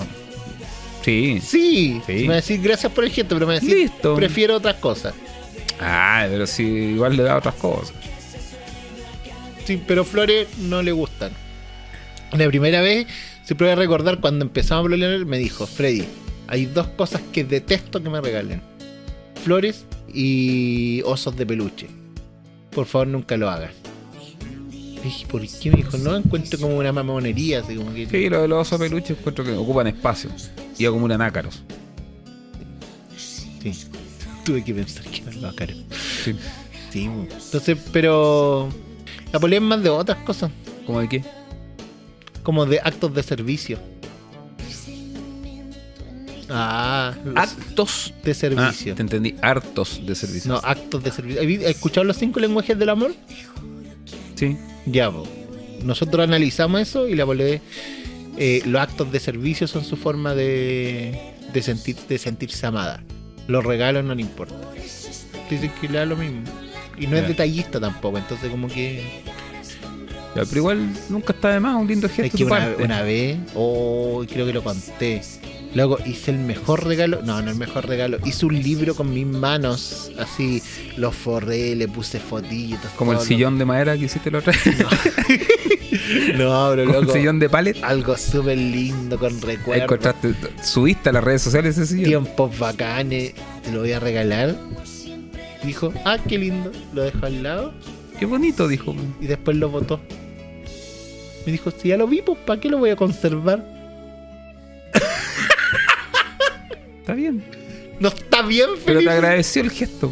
Sí. Sí. Me va a decir gracias por el gesto, pero me va a decir, Listo. prefiero otras cosas. Ah, pero sí, igual le da otras cosas. Sí, pero flores no le gustan. La primera vez Siempre voy a recordar cuando empezamos a hablar, me dijo, Freddy, hay dos cosas que detesto que me regalen. Flores y osos de peluche. Por favor, nunca lo hagas. dije, ¿por qué? Me dijo, no encuentro como una mamonería. Así como que... Sí, lo de los osos de peluche encuentro que ocupan espacio y acumulan ácaros. Sí, tuve que pensar que eran los ácaros. Sí. sí. Entonces, pero la polea es más de otras cosas. ¿Cómo de qué? Como de actos de servicio. Ah, actos de servicio. Ah, te entendí, hartos de servicio. No, actos de servicio. ¿Has escuchado los cinco lenguajes del amor? Sí. Ya, nosotros analizamos eso y la volé. Eh, los actos de servicio son su forma de, de, sentir, de sentirse amada. Los regalos no le importa. Dicen que le da lo mismo. Y no es detallista tampoco, entonces como que pero igual nunca está de más, un lindo gesto. Es que una, vez, oh, creo que lo conté. Luego hice el mejor regalo, no, no el mejor regalo, hice un libro con mis manos, así, lo forré, le puse fotitos. Como el sillón de madera que hiciste la otra vez. No, bro, loco. Un sillón de palet. Algo súper lindo con recuerdos. Subiste a las redes sociales ese sillón. Tiempos bacanes, te lo voy a regalar. Dijo, ah, qué lindo, lo dejo al lado. Qué bonito, dijo. Y después lo botó. Me dijo, si ya lo vi, pues ¿para qué lo voy a conservar? está bien. No está bien, Felipe. Pero te agradeció el gesto.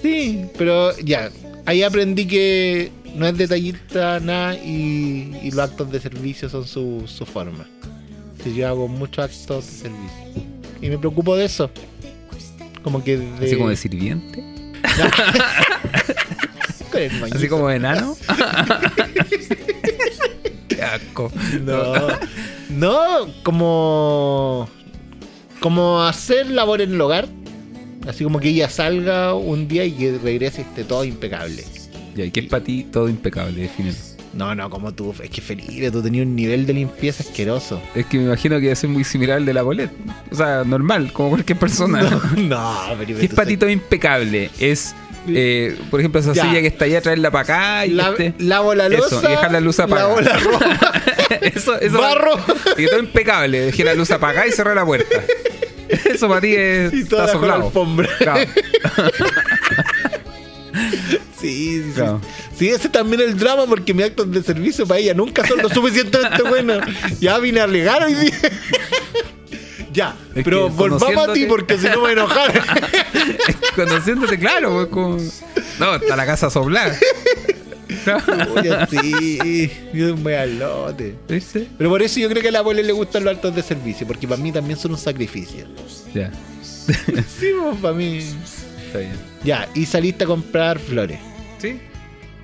Sí, pero ya. Ahí aprendí que no es detallista nada y, los actos de servicio son su, su forma. yo hago muchos actos de servicio. Y me preocupo de eso. Como que de... ¿Así como de sirviente? ¿Así como de enano? No. No, como. Como hacer labor en el hogar. Así como que ella salga un día y que regrese esté todo impecable. ¿y qué es para ti todo impecable? Defínelo. No, no, como tú. Es que Felipe, tú tenías un nivel de limpieza asqueroso. Es que me imagino que va muy similar al de la bolet. O sea, normal, como cualquier persona. No, ¿Qué es para ti todo impecable? Es eh, por ejemplo, esa silla que está allá, traerla para acá y la, este, lavo la luz y dejar la luz apagada. Lavo la ropa. eso, eso Barro. Y todo impecable. Dejé la luz apagada y cerré la puerta. Eso para ti es. Y toda la alfombra. Sí, sí, sí. ese también es el drama porque mis actos de servicio para ella nunca son lo suficientemente buenos. Ya vine a alegar hoy día. Ya, pero volvamos a ti porque si no me voy a enojar. conociéndote, claro, pues, como... No, está la casa soblada. sí, yo un lote. ¿Viste? Pero por eso yo creo que a la abuela le gustan los altos de servicio, porque para mí también son un sacrificio. Ya. sí, pues, para mí. Está bien. Ya, y saliste a comprar flores. Sí.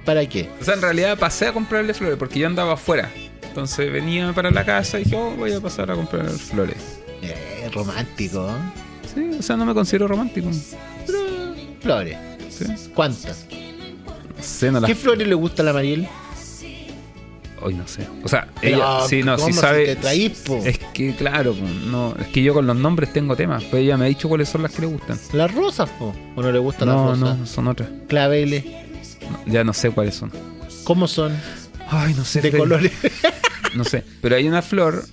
¿Para qué? O sea, en realidad pasé a comprarle flores porque yo andaba afuera. Entonces venía para la casa y dije, oh, voy a pasar a comprar flores. Eh, romántico. Sí, o sea, no me considero romántico. Pero, flores. ¿Cuántas? No sé, no ¿Qué flores le gusta a la Mariel? Hoy no sé. O sea, ella sí, no, sí sabe. es que, claro, no, es que yo con los nombres tengo temas. Pues ella me ha dicho cuáles son las que le gustan. ¿Las rosas, po? ¿O no le gustan las rosas? No, son otras. Claveles. ya no sé cuáles son. ¿Cómo son? Ay, no sé. De colores. no sé. Pero hay una flor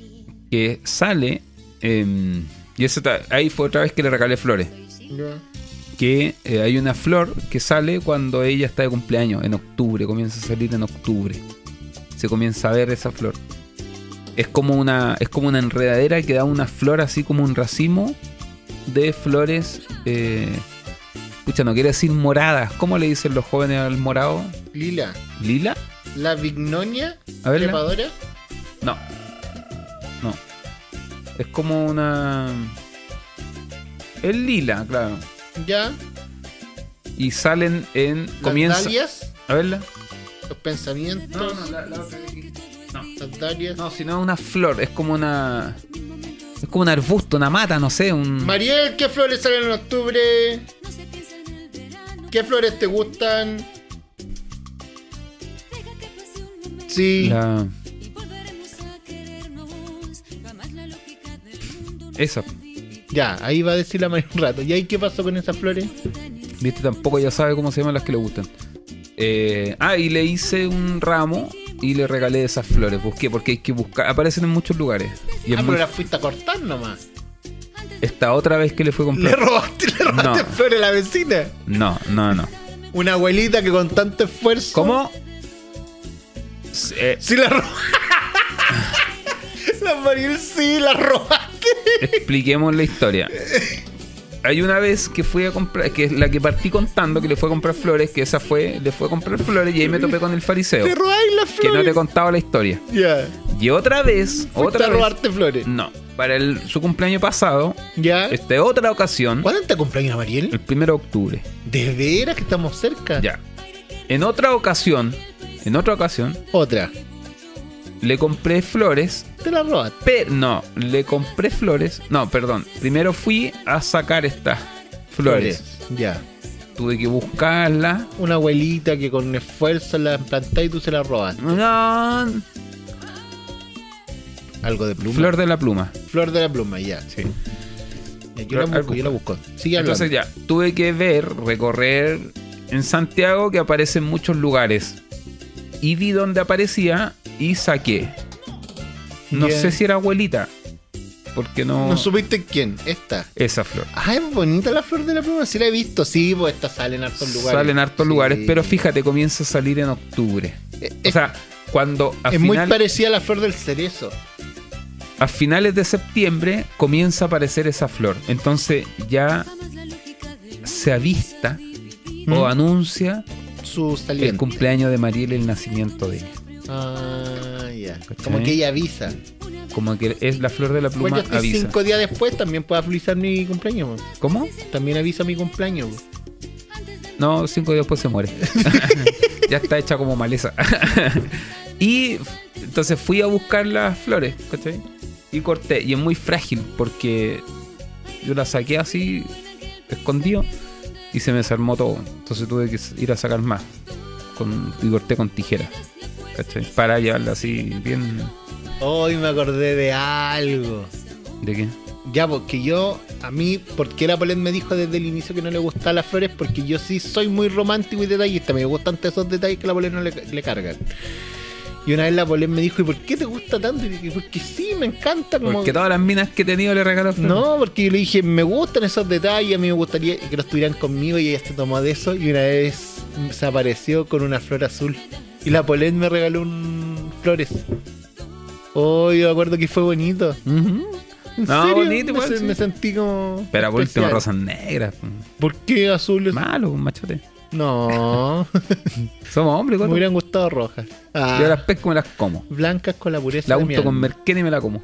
que sale Em, Y eso ahí fue otra vez que le regalé flores. Que eh, hay una flor que sale cuando ella está de cumpleaños, en octubre, comienza a salir en octubre. Se comienza a ver esa flor. Es como una, es como una enredadera que da una flor así como un racimo de flores. Eh, Escucha, no quiere decir moradas. ¿Cómo le dicen los jóvenes al morado? Lila. ¿Lila? ¿La vignonia? A ver. No. Es como una. Es lila, claro. Ya. Y salen en. ¿Las comienza... A verla. Los pensamientos. No, no, la, otra No. Las dalias. No, sino una flor. Es como una. Es como un arbusto, una mata, no sé. Un... Mariel, ¿qué flores salen en octubre? ¿Qué flores te gustan? Sí. La... Esa. Ya, ahí va a decir la María un rato. ¿Y ahí qué pasó con esas flores? Viste, tampoco ya sabe cómo se llaman las que le gustan. Eh, ah, y le hice un ramo y le regalé esas flores. Busqué porque hay que buscar. Aparecen en muchos lugares. Y ah, pero las fuiste a cortar nomás. Esta otra vez que le fue comprar. ¿Le robaste, le robaste flores a la vecina? No, no, no. Una abuelita que con tanto esfuerzo. ¿Cómo? Eh, sí, la robaste. la Mariel sí la robaste. Expliquemos la historia. Hay una vez que fui a comprar, que es la que partí contando que le fue a comprar flores, que esa fue, le fue a comprar flores y ahí me topé con el fariseo. Te robáis las flores. Que no te contaba la historia. Ya. Y otra vez, otra a robarte flores. No. Para el, su cumpleaños pasado, ya. Esta otra ocasión. ¿Cuándo te cumpleaños, Mariel? El primero de octubre. ¿De veras que estamos cerca? Ya. En otra ocasión, en otra ocasión. Otra le compré flores. Te la robaste. no, le compré flores. No, perdón. Primero fui a sacar estas flores. Ya. Tuve que buscarla. Una abuelita que con esfuerzo la planté y tú se la robaste. No. Algo de pluma. Flor de la pluma. Flor de la pluma, ya. Sí. Yo la busco, yo la busco. Sigue Entonces ya, tuve que ver, recorrer en Santiago que aparece en muchos lugares. Y vi donde aparecía y saqué. No sé si era abuelita. Porque no. ¿No supiste quién? Esta. Esa flor. Ah, es bonita la flor de la pluma. Sí la he visto. Sí, pues esta sale en hartos lugares. Sale en hartos lugares, pero fíjate, comienza a salir en octubre. Eh, o sea, cuando. es muy parecida a la flor del cerezo. A finales de septiembre comienza a aparecer esa flor. Entonces ya se avista o ¿Mm? anuncia su el cumpleaños de Mariel, el nacimiento de ella. Ah, Como que ella avisa. Como que es la flor de la pluma. Pues avisa. cinco días después también puede avisar mi cumpleaños. ¿Cómo? También avisa mi cumpleaños. No, cinco días después se muere. ya está hecha como maleza. y entonces fui a buscar las flores, ¿cachai? Y corté. Y es muy frágil porque yo la saqué así, escondido, y se me desarmó todo. Entonces tuve que ir a sacar más. Con, y corté con tijera. Para llevarla así bien. Hoy me acordé de algo. ¿De qué? Ya, porque yo, a mí, porque la Polet me dijo desde el inicio que no le gustan las flores? Porque yo sí soy muy romántico y detallista. Me gustan esos detalles que la Polet no le, cargan. Y una vez la Polet me dijo, ¿y por qué te gusta tanto? Y dije, porque sí, me encanta. Como... Porque todas las minas que he tenido le regaló flores. No, porque yo le dije, me gustan esos detalles, a mí me gustaría que los estuvieran conmigo y ella se tomó de eso. Y una vez se apareció con una flor azul. Y la Polet me regaló un flores. Oh, yo me acuerdo que fue bonito. no, bonito, me, me, sentí como. Pero por último, rosas negras. ¿Por qué azules? Malo, un machote. No. Somos hombres, Me hubieran gustado rojas. Ah. Yo las pesco y me las como. Blancas con la pureza. La unto con merquén y me la como.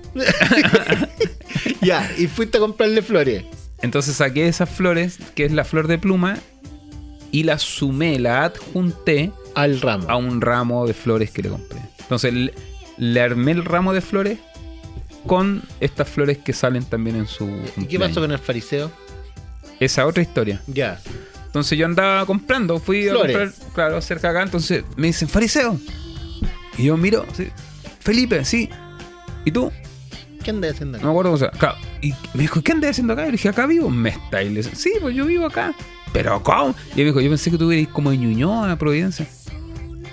ya, y fuiste a comprarle flores. Entonces saqué esas flores, que es la flor de pluma, y la sumé, la adjunté al ramo. A un ramo de flores que le compré. Entonces le, armé el ramo de flores con estas flores que salen también en su. ¿Y qué pasó con el fariseo? Esa otra historia. Ya. Entonces yo andaba comprando, fui a comprar, claro, cerca acá, entonces me dicen, fariseo. Y yo miro, sí, Felipe, sí. ¿Y tú? ¿Qué andas haciendo acá? No me acuerdo, o sea, Y me dijo, ¿qué andas haciendo acá? Y le dije, acá vivo. Me está. Y le dije, sí, pues yo vivo acá. ¿Pero cómo? Y me dijo, yo pensé que tú eras como de Ñuñoa, Providencia.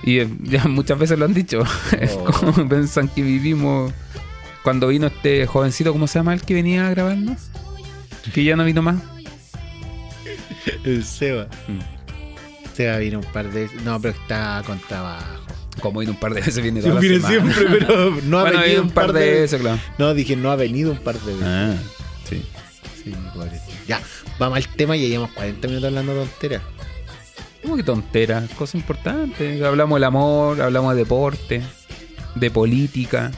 Y eh, ya muchas veces lo han dicho. Oh. como pensan que vivimos. Cuando vino este jovencito, ¿cómo se llama el que venía a grabarnos? Que ya no vino más. El Seba. Mm. Seba vino un par de veces. No, pero está con trabajo. Como vino un par de veces, viene toda viene siempre, pero no ha venido un par, de, veces, claro. No, dije, no ha venido un par de veces. Ah, sí. Sí, Ya, vamos al tema y llevamos 40 minutos hablando tonteras. ¿Cómo que tonteras? Cosa importante. Hablamos del amor, hablamos de deporte, de política.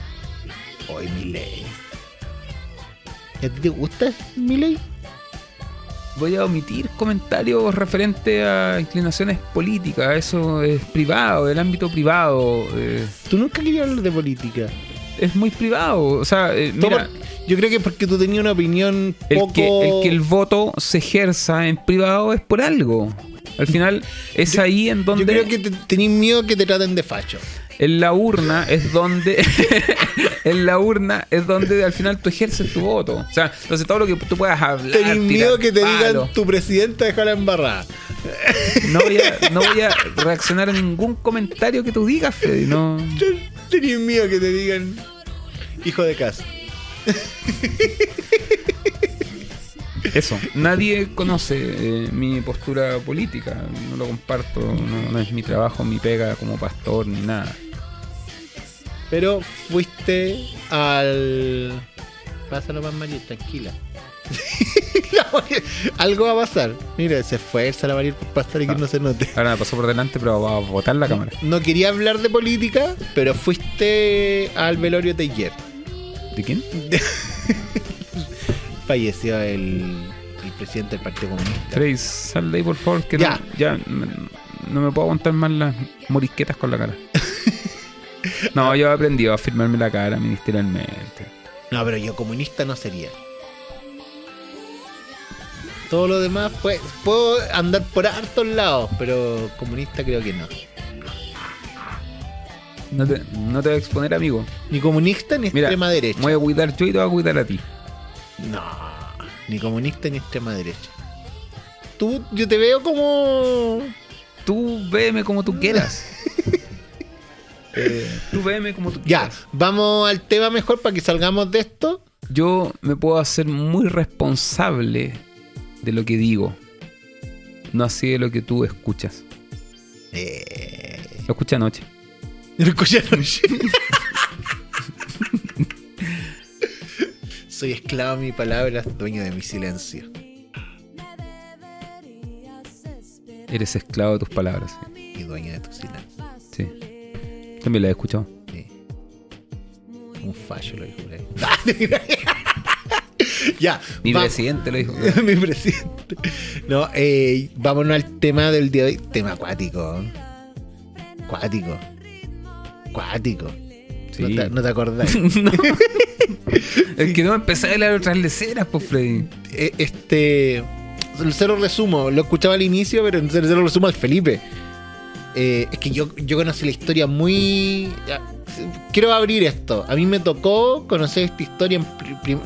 Hoy, mi ley. ¿A ti te gusta mi ley? voy a omitir comentarios referentes a inclinaciones políticas. Eso es privado, del ámbito privado. Eh. Tú nunca querías hablar de política. Es muy privado. O sea, eh, mira. Yo creo que es porque tú tenías una opinión el Que, el que el voto se ejerza en privado es por algo. Al final es ahí en donde... Yo creo que tenéis miedo que te traten de facho en la urna es donde en la urna es donde al final tú ejerces tu voto. O sea, entonces todo lo que tú puedas hablar. Tenés miedo que te digan tu presidenta deja la embarrada. No voy, a, no voy a reaccionar a ningún comentario que tú digas, Freddy. No. Tenés miedo que te digan hijo de casa. Eso, nadie conoce eh, mi postura política, no lo comparto, no es mi trabajo, mi pega como pastor ni nada. Pero fuiste al. Pásalo más María, tranquila. Algo va a pasar. Mira, se esfuerza la María por pasar y que ah. no se note. Ahora me pasó por delante, pero va a botar la cámara. No quería hablar de política, pero fuiste al velorio de ayer. ¿De quién? Falleció el, el, presidente del Partido Comunista. Frey, sal de ahí por favor, que ya. No, ya no me puedo aguantar más las morisquetas con la cara. No, yo he aprendido a firmarme la cara ministerialmente. No, pero yo comunista no sería. Todo lo demás, pues, puedo andar por hartos lados, pero comunista creo que no. No te, no te voy a exponer, amigo. Ni comunista ni extrema derecha. voy a cuidar yo y te voy a cuidar a ti. No, ni comunista ni extrema derecha. Tú, yo te veo como. Tú véeme como tú quieras. Eh, tú veme como tú Ya, vamos al tema mejor para que salgamos de esto. Yo me puedo hacer muy responsable de lo que digo. No así de lo que tú escuchas. Eh... Lo escuché anoche. Lo escuché anoche. Soy esclavo de mi palabra, dueño de mi silencio. Eres esclavo de tus palabras. Y dueño de tu silencio. Sí. También la he escuchado. Sí. Un fallo lo dijo ya. Mi presidente lo dijo. Mi presidente. No, eh, vámonos al tema del día de hoy. Tema acuático. Acuático. Acuático. Sí. ¿No, te, ¿No te acordás? no. El que no empezaba a leer otras leceras, pues, Freddy. Eh, este. Se lo resumo. Lo escuchaba al inicio, pero se lo resumo al Felipe. Eh, es que yo, yo conocí la historia muy... quiero abrir esto. A mí me tocó conocer esta historia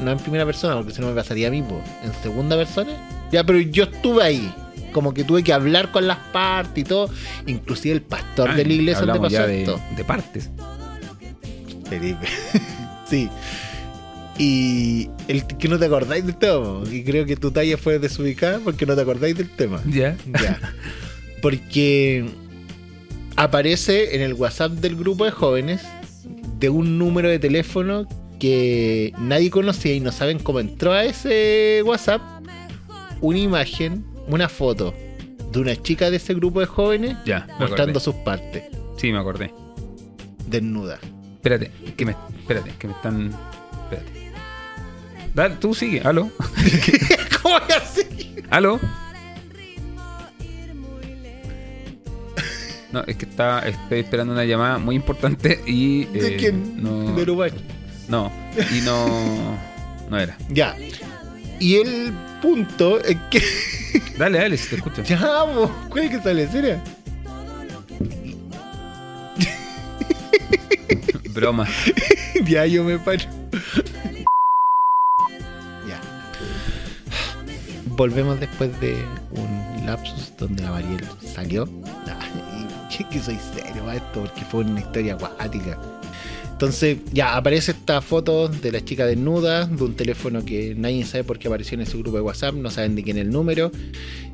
no en primera persona, porque si no me pasaría a mí, en segunda persona. Ya, pero yo estuve ahí. Como que tuve que hablar con las partes y todo. Inclusive el pastor de la iglesia te pasó de, esto. De partes. Felipe. sí. Y el que no te acordáis del tema. Y creo que tu talla fue desubicada porque no te acordáis del tema. Ya. Ya. Porque aparece en el WhatsApp del grupo de jóvenes de un número de teléfono que nadie conocía y no saben cómo entró a ese WhatsApp una imagen, una foto de una chica de ese grupo de jóvenes mostrando sus partes. Sí, me acordé. Desnuda. Espérate, que me, espérate, que me están. Espérate. Dale, tú sigue, aló. ¿Cómo voy a seguir? ¿Aló? No, es que está, estoy esperando una llamada muy importante y. ¿De eh, quién? No, ¿De Uruguay? No, y no. No era. Ya. Y el punto es que. Dale, dale, si te escucho. Ya, vamos. ¿Cuál es que sale? ¿Seria? Broma. ya, yo me paro. ya. Volvemos después de un lapsus donde la Mariel salió. Ah, que soy serio esto, porque fue una historia acuática. Entonces ya aparece esta foto de la chica desnuda, de un teléfono que nadie sabe por qué apareció en ese grupo de WhatsApp, no saben de quién es el número.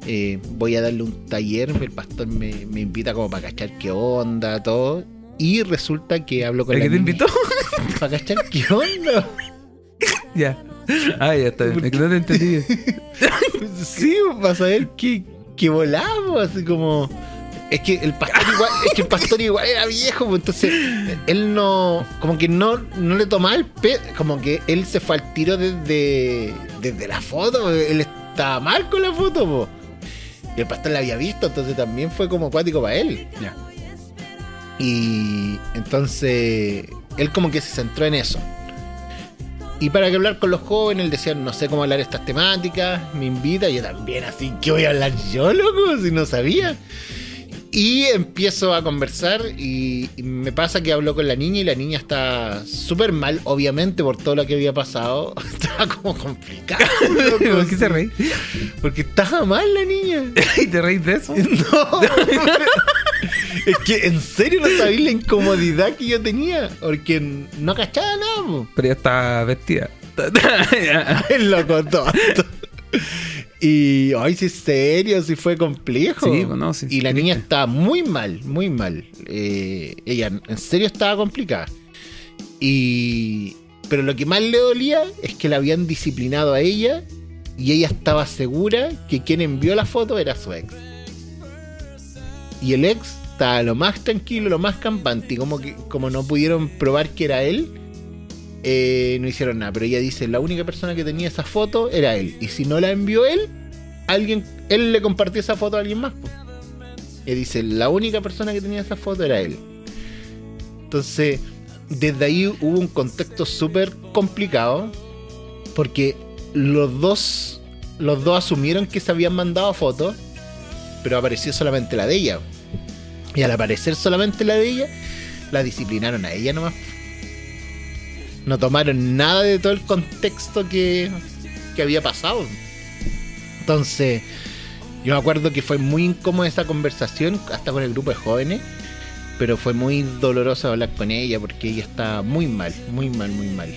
Eh, voy a darle un taller, el pastor me, invita como para cachar qué onda, todo. Y resulta que hablo con ¿El que te invitó? Para cachar qué onda. ya. Ah, ya está bien. Que no te entendí. sí, para saber qué, qué volamos, así como es que el pastor igual, es que el pastor igual era viejo, pues entonces él no, como que no, no le tomaba el pe, como que él se fue al tiro desde, desde la foto, él estaba mal con la foto, pues. Y el pastor la había visto, entonces también fue como acuático para él. Ya. Y entonces él como que se centró en eso. Y para que hablar con los jóvenes, él decía, no sé cómo hablar estas temáticas, me invita, y yo también, así, ¿qué voy a hablar yo, loco? Si no sabía. Y empiezo a conversar y, me pasa que hablo con la niña y la niña está súper mal, obviamente, por todo lo que había pasado. Estaba como complicado. ¿Por qué te reí? Porque estaba mal la niña. ¿Y te reís de eso? No. Es que en serio no sabía la incomodidad que yo tenía. Porque no cachaba nada. Pero ya está vestida. es loco todo. Y, ay, sí, serio, sí fue complejo. Sí, y la niña estaba muy mal, muy mal. Eh, ella, en serio, estaba complicada. Y. Pero lo que más le dolía es que la habían disciplinado a ella y ella estaba segura que quien envió la foto era su ex. Y el ex estaba lo más tranquilo, lo más campante. Y como, que, como no pudieron probar que era él, eh, no hicieron nada. Pero ella dice, la única persona que tenía esa foto era él. Y si no la envió él, alguien, él le compartió esa foto a alguien más. Y dice, la única persona que tenía esa foto era él. Entonces, desde ahí hubo un contexto súper complicado. Porque los dos, los dos asumieron que se habían mandado fotos. Pero apareció solamente la de ella. Y al aparecer solamente la de ella, la disciplinaron a ella nomás no tomaron nada de todo el contexto que, que había pasado. Entonces, yo me acuerdo que fue muy incómoda esa conversación, hasta con el grupo de jóvenes, pero fue muy doloroso hablar con ella porque ella estaba muy mal, muy mal, muy mal.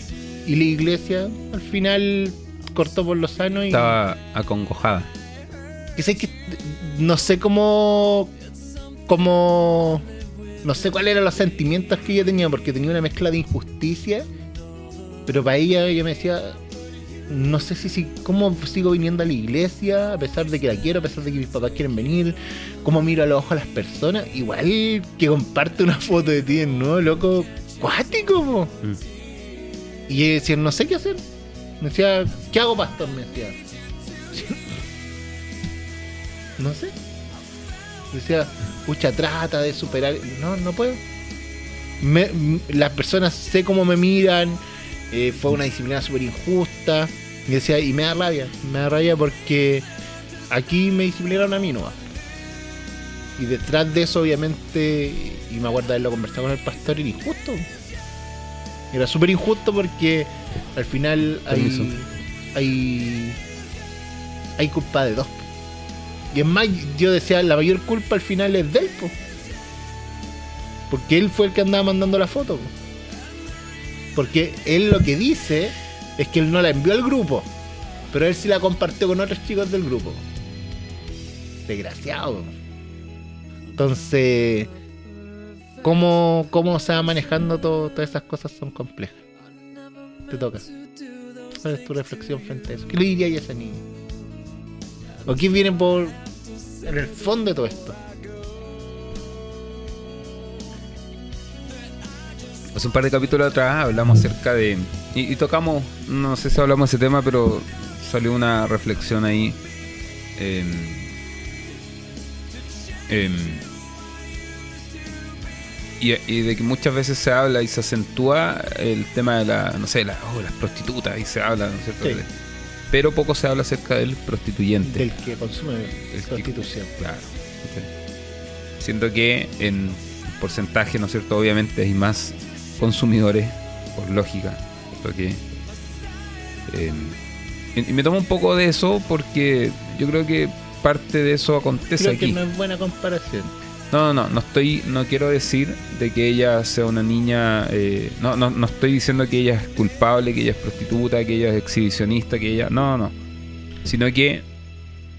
Y la iglesia al final cortó por lo sano y. Estaba acongojada. Que sé que. No sé cómo. Cómo. No sé cuáles eran los sentimientos que ella tenía, porque tenía una mezcla de injusticia pero para ella, ella me decía, no sé si, si cómo sigo viniendo a la iglesia, a pesar de que la quiero, a pesar de que mis papás quieren venir, cómo miro a los ojos a las personas, igual que comparte una foto de ti ¿no? Loco, cuático, mm. Y ella decía, no sé qué hacer. Me decía, ¿qué hago, pastor? Me decía. No sé. Decía, pucha, trata de superar. No, no puedo. las personas sé cómo me miran, eh, fue una disciplina súper injusta. Y decía, y me da rabia, me da rabia porque aquí me disciplinaron a mí no Y detrás de eso, obviamente, y me acuerdo de haberlo conversado con el pastor, era injusto. Era súper injusto porque al final hay, hay, hay culpa de dos. Y es más, yo decía, la mayor culpa al final es de él, porque él fue el que andaba mandando la foto. Porque él lo que dice es que él no la envió al grupo, pero él sí la compartió con otros chicos del grupo. Desgraciado. Entonces, ¿cómo, cómo se va manejando todo, todas esas cosas son complejas? Te toca. ¿Cuál es tu reflexión frente a eso? ¿Qué le diría a ese niño? ¿O qué viene por en el fondo de todo esto? hace un par de capítulos atrás hablamos acerca de. Y, tocamos, no sé si hablamos de ese tema, pero salió una reflexión ahí. Em, em, y, de que muchas veces se habla y se acentúa el tema de la, no sé, oh, las prostitutas y se habla, ¿no es cierto? Pero poco se habla acerca del prostituyente. Del que consume prostitución. claro. Siento que en porcentaje, ¿no es cierto? Obviamente hay más consumidores, por lógica. Porque, eh, y me tomo un poco de eso porque yo creo que parte de eso acontece creo aquí. que no es buena comparación. No, no, no, estoy, no quiero decir de que ella sea una niña, eh, no, no, no estoy diciendo que ella es culpable, que ella es prostituta, que ella es exhibicionista, que ella, no, no, sino que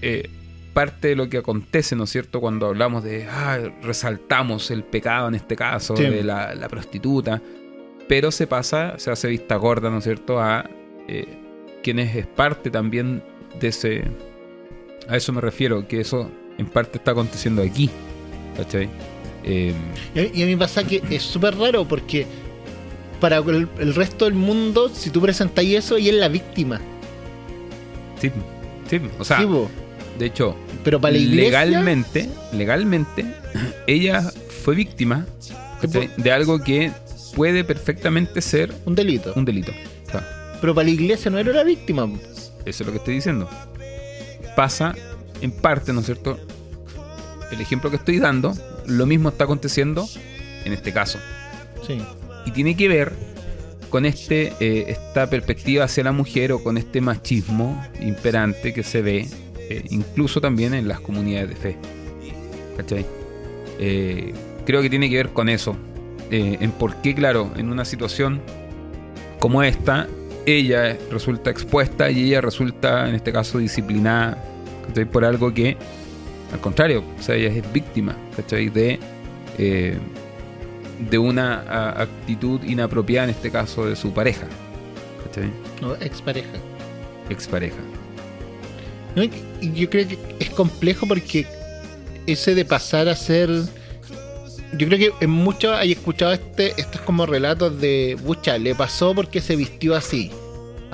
eh, parte de lo que acontece, ¿no es cierto? Cuando hablamos de, ah, resaltamos el pecado en este caso, de la, prostituta, pero se pasa, se hace vista gorda, ¿no es cierto?, a eh, quienes es parte también de ese... A eso me refiero, que eso en parte está aconteciendo aquí. ¿Cachai? Em, y, a mí me pasa que es súper raro porque para el, resto del mundo, si tú presentáis eso, ella es la víctima. Sí, sí, o sea, de hecho, pero para la iglesia, legalmente, legalmente, ella fue víctima de algo que puede perfectamente ser un delito. Un delito. Pero para la iglesia no era la víctima. Eso es lo que estoy diciendo. Pasa en parte, ¿no es cierto? El ejemplo que estoy dando, lo mismo está aconteciendo en este caso. Sí. Y tiene que ver con este, eh, esta perspectiva hacia la mujer o con este machismo imperante que se ve eh, incluso también en las comunidades de fe. ¿Cachai? Eh, creo que tiene que ver con eso. en por qué, claro, en una situación como esta, ella resulta expuesta y ella resulta, en este caso, disciplinada por algo que, al contrario, o sea, ella es víctima de, eh, de una actitud inapropiada, en este caso, de su pareja. No, expareja. Expareja. No, y yo creo que es complejo porque ese de pasar a ser yo creo que en muchos hay escuchado este, estos como relatos de, bucha, le pasó porque se vistió así.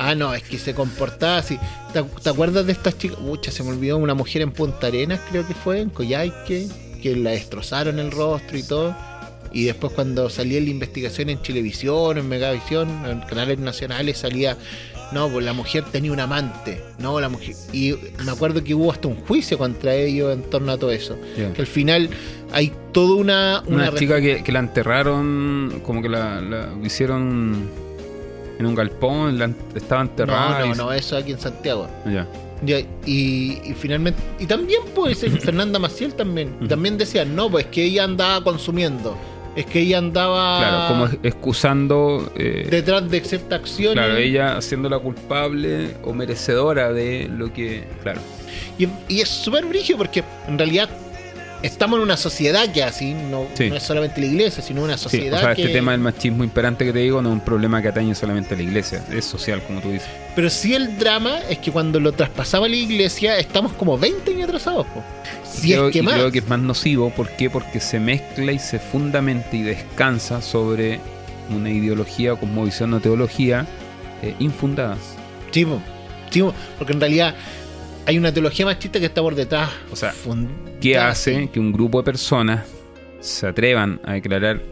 Ah, no, es que se comportaba así. ¿Te, acuerdas de estas chicas? Bucha, se me olvidó una mujer en Punta Arenas, creo que fue, en Coyhaique, que la destrozaron el rostro y todo. Y después cuando salía la investigación en Televisión, en Megavisión, en canales nacionales, salía no, pues la mujer tenía un amante, no, la mujer. Y me acuerdo que hubo hasta un juicio contra ellos en torno a todo eso. Que al final hay toda una. Una, chica que, la enterraron, como que la, hicieron en un galpón, estaba enterrada. No, no, no, eso aquí en Santiago. Ya. y, finalmente. Y también, pues, Fernanda Maciel también. También decía, no, pues que ella andaba consumiendo es que ella andaba. Claro, como excusando. Eh, detrás de cierta acción. Claro, ella haciéndola culpable o merecedora de lo que. Claro. Y, es súper brillo porque en realidad estamos en una sociedad que así, no, no es solamente la iglesia, sino una sociedad. o sea, este tema del machismo imperante que te digo no es un problema que atañe solamente a la iglesia, es social, como tú dices. Pero sí el drama es que cuando lo traspasaba a la iglesia, estamos como 20 años atrasados. Si creo, es que más. creo que es más nocivo, ¿por qué? Porque se mezcla y se fundamenta y descansa sobre una ideología como visión o teología eh, infundada. Chivo, chivo, porque en realidad hay una teología machista que está por detrás. O sea, ¿qué hace que un grupo de personas se atrevan a declarar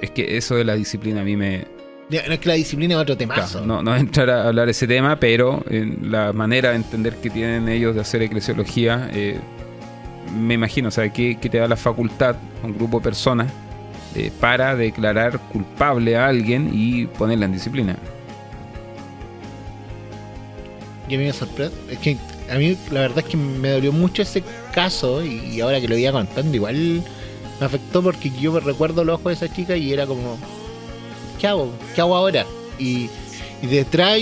es que eso de la disciplina a mí me. No es que la disciplina es otro temazo. no, no entrar a hablar de ese tema, pero en la manera de entender que tienen ellos de hacer eclesiología, eh, me imagino, o sea, que, te da la facultad a un grupo de personas eh, para declarar culpable a alguien y ponerla en disciplina. Y a mí me sorprende, es que a mí la verdad es que me dolió mucho ese caso y, ahora que lo iba contando igual me afectó porque yo recuerdo los ojos de esa chica y era como, ¿qué hago? ¿Qué hago ahora? Y, detrás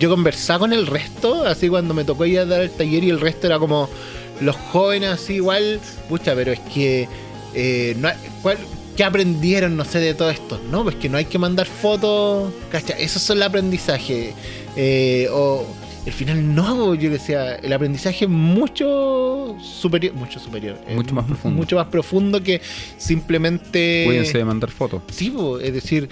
yo conversaba con el resto, así cuando me tocó ir a dar el taller y el resto era como los jóvenes así igual, pucha, pero es que eh, no ¿qué aprendieron, no sé, de todo esto? No, pues que no hay que mandar fotos, ¿cacha? Eso es el aprendizaje. Eh, o al final no, yo decía, el aprendizaje es mucho superior, mucho superior, mucho más profundo. Mucho más profundo que simplemente... Cuídense de mandar fotos. Sí, es decir,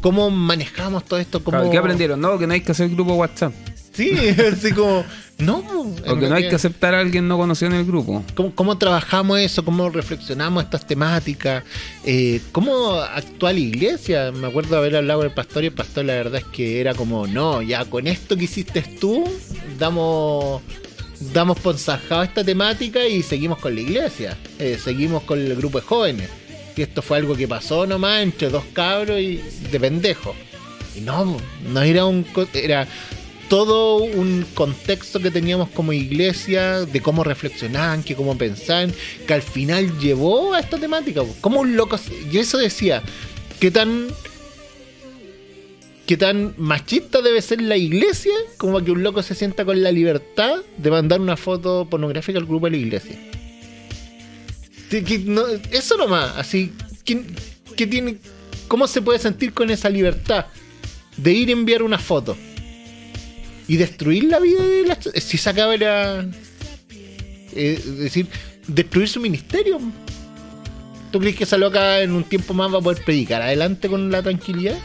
cómo manejamos todo esto, cómo... ¿Qué aprendieron? No, que no hay que hacer grupo WhatsApp. Sí, así como, no. Porque no hay que aceptar a alguien no conocido en el grupo. ¿Cómo, trabajamos eso? ¿Cómo reflexionamos estas temáticas? Eh, ¿Cómo actúa la iglesia? Me acuerdo de haber hablado con el pastor y el pastor la verdad es que era como, no, ya con esto que hiciste tú, damos damos por esta temática y seguimos con la iglesia, eh, seguimos con el grupo de jóvenes. Y esto fue algo que pasó nomás entre dos cabros y de pendejos. Y no, no era un... Era, todo un contexto que teníamos como iglesia, de cómo reflexionaban, que cómo pensaban, que al final llevó a esta temática. Como un loco. Yo eso decía, ¿qué tan. ¿Qué tan machista debe ser la iglesia como que un loco se sienta con la libertad de mandar una foto pornográfica al grupo de la iglesia? eso nomás, así, ¿qué, tiene, ¿cómo se puede sentir con esa libertad de ir a enviar una foto? Y destruir la vida de la si se acaba la eh, es decir destruir su ministerio ¿tú crees que esa loca en un tiempo más va a poder predicar adelante con la tranquilidad?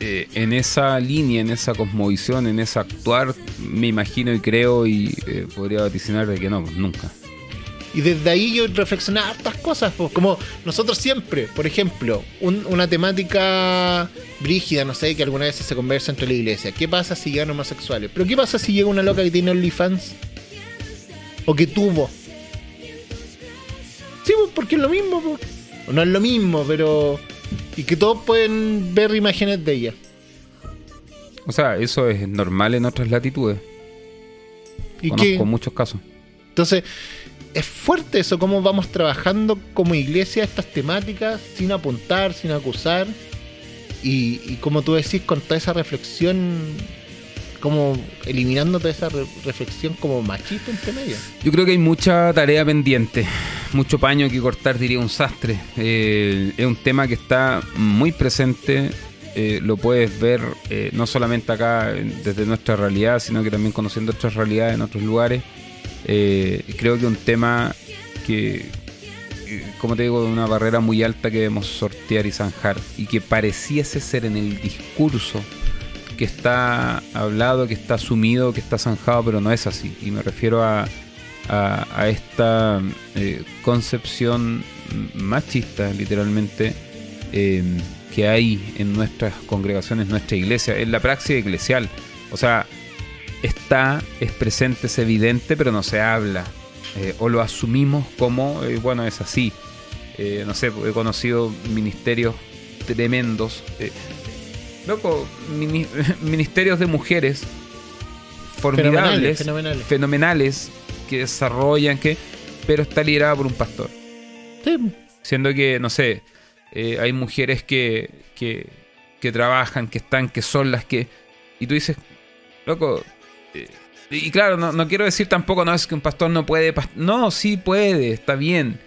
Eh, en esa línea, en esa cosmovisión, en ese actuar, me imagino y creo y eh, podría vaticinar de que no, pues nunca. Y desde ahí yo reflexionaba hartas cosas, pues, como nosotros siempre, por ejemplo, una temática brígida, no sé, que alguna vez se conversa entre la iglesia. ¿Qué pasa si llegan homosexuales? Pero ¿qué pasa si llega una loca que tiene OnlyFans? O que tuvo. Sí, pues, porque es lo mismo, pues. O no es lo mismo, pero. Y que todos pueden ver imágenes de ella. O sea, eso es normal en otras latitudes. ¿Y Conozco muchos casos. Entonces, es fuerte eso, cómo vamos trabajando como iglesia estas temáticas sin apuntar, sin acusar. Y, como tú decís, con toda esa reflexión, como eliminando toda esa reflexión como machista entre medio. Yo creo que hay mucha tarea pendiente, mucho paño que cortar, diría un sastre. Eh, es un tema que está muy presente. Eh, lo puedes ver eh, no solamente acá desde nuestra realidad, sino que también conociendo otras realidades en otros lugares. Eh, creo que un tema que, como te digo, una barrera muy alta que debemos sortear y zanjar y que pareciese ser en el discurso que está hablado, que está asumido, que está zanjado, pero no es así. Y me refiero a, esta eh, concepción machista, literalmente, eh, que hay en nuestras congregaciones, nuestra iglesia, en la praxis eclesial. O sea, está, es presente, es evidente, pero no se habla. Eh, o lo asumimos como, eh, bueno, es así. Eh, no sé, he conocido ministerios tremendos. loco, ministerios de mujeres formidables, fenomenales, que desarrollan, que, pero está liderada por un pastor. Siendo que, no sé, hay mujeres que, que, que trabajan, que están, que son las que... Y tú dices, loco, y claro, no, quiero decir tampoco, no es que un pastor no puede. No, sí puede, está bien.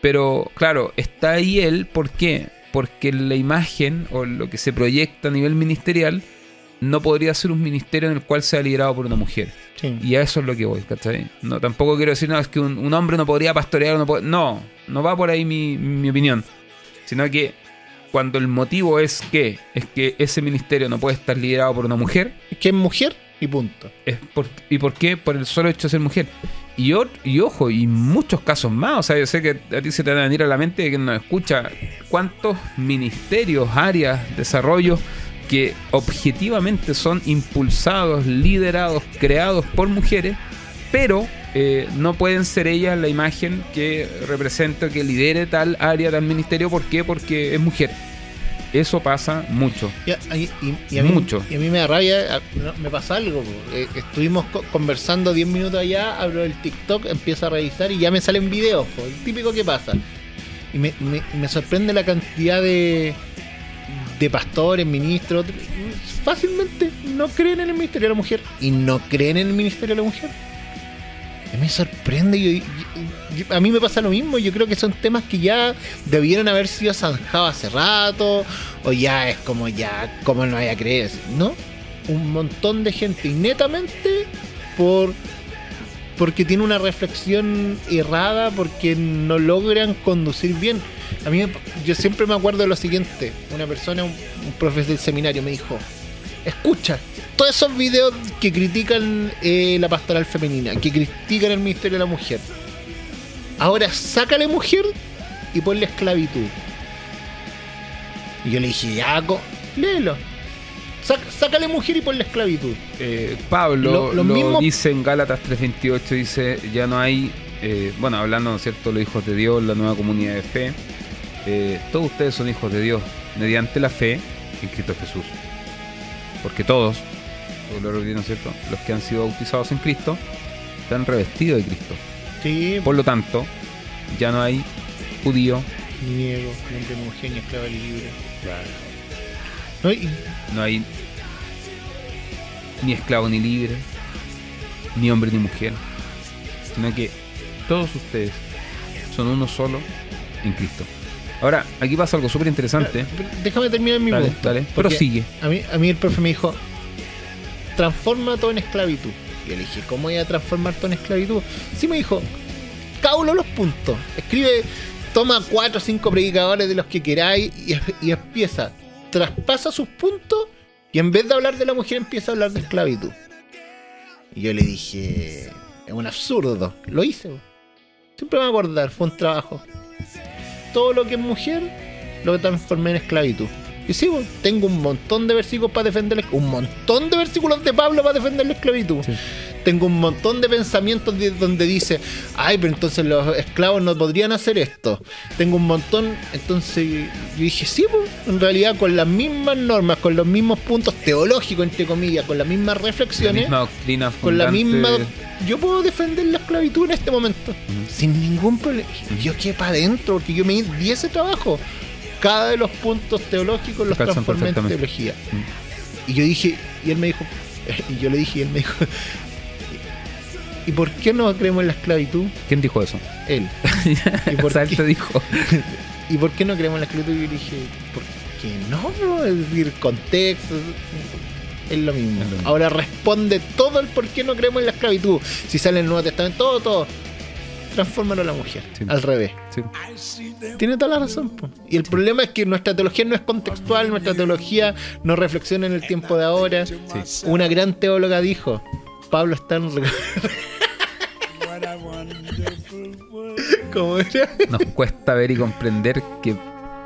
Pero claro, está ahí él, ¿por qué? Porque la imagen o lo que se proyecta a nivel ministerial no podría ser un ministerio en el cual sea liderado por una mujer. Y a eso es lo que voy, ¿cachai? No, tampoco quiero decir, no, es que un, hombre no podría pastorear, no, no, no va por ahí mi, mi opinión. Sino que cuando el motivo es que es que ese ministerio no puede estar liderado por una mujer. ¿Que es mujer? Y punto. ¿Y por qué? Por el solo hecho de ser mujer. Y, y ojo, y muchos casos más. O sea, yo sé que a ti se te va a venir a la mente que nos escucha cuántos ministerios, áreas, desarrollos que objetivamente son impulsados, liderados, creados por mujeres, pero eh, no pueden ser ellas la imagen que representa, que lidere tal área, tal ministerio. ¿Por qué? Porque es mujer. Eso pasa mucho. Y, a, mí, mucho. Y a mí me da rabia, me pasa algo. Eh, estuvimos conversando 10 minutos allá, abro el TikTok, empiezo a revisar y ya me salen videos. el típico que pasa. Y me, sorprende la cantidad de, de pastores, ministros. Fácilmente no creen en el Ministerio de la Mujer. Y no creen en el Ministerio de la Mujer me sorprende. A mí me pasa lo mismo. Yo creo que son temas que ya debieron haber sido zanjados hace rato. O ya es como ya, como no haya a creer. ¿No? Un montón de gente. Y netamente por porque tiene una reflexión errada, porque no logran conducir bien. A mí, yo siempre me acuerdo de lo siguiente: una persona, un, un profesor del seminario, me dijo: Escucha, todos esos videos que critican eh, la pastoral femenina, que critican el Ministerio de la Mujer. Ahora sácale mujer y ponle esclavitud. Y yo le dije, ya, léelo. sácale mujer y ponle esclavitud. Eh, Pablo lo, dice en Gálatas 3.28, dice, ya no hay, eh, bueno, hablando, ¿no es cierto?, los hijos de Dios, la nueva comunidad de fe. todos ustedes son hijos de Dios mediante la fe en Cristo Jesús. Porque todos, ¿no es cierto? Los que han sido bautizados en Cristo están revestidos de Cristo. Sí. Por lo tanto, ya no hay judío. Ni ni hombre, mujer, ni esclavo ni libre. Claro. No, y... no hay ni esclavo ni libre, ni hombre ni mujer, sino que todos ustedes son uno solo en Cristo. Ahora, aquí pasa algo súper interesante. Déjame terminar mi dale, punto. Dale, prosigue. A mí, a mí el profe me dijo, transforma todo en esclavitud. Y yo le dije, ¿cómo voy a transformar todo en esclavitud? Sí me dijo, caulo los puntos. Escribe, toma cuatro o cinco predicadores de los que queráis y, empieza. Traspasa sus puntos y en vez de hablar de la mujer empieza a hablar de esclavitud. Y yo le dije, es un absurdo. Lo hice. Siempre me voy a acordar, fue un trabajo. Todo lo que es mujer lo transformé en esclavitud. Y sí, tengo un montón de versículos para defender un montón de versículos de Pablo para defender la esclavitud. Tengo un montón de pensamientos donde dice, ay, pero entonces los esclavos no podrían hacer esto. Tengo un montón, entonces yo dije, sí, pues, en realidad con las mismas normas, con los mismos puntos teológicos, entre comillas, con las mismas reflexiones, la misma doctrina con la misma... Yo puedo defender la esclavitud en este momento, sin ningún problema. Yo quedé para adentro, porque yo me di ese trabajo cada de los puntos teológicos los transformé en teología. Mm. Y yo dije, y él me dijo, y yo le dije, y él me dijo, ¿y por qué no creemos en la esclavitud? ¿Quién dijo eso? Él. ¿Y por qué? dijo. ¿Y por qué no creemos en la esclavitud? Y yo dije, ¿por qué no? Es decir, contexto. Es lo mismo. Ahora responde todo el por qué no creemos en la esclavitud. Si sale el Nuevo Testamento, todo, todo transfórmalo a la mujer. Al revés. Tiene toda la razón. Y el problema es que nuestra teología no es contextual, nuestra teología no reflexiona en el tiempo de ahora. Una gran teóloga dijo, Pablo está en... ¿Cómo era? Nos cuesta ver y comprender que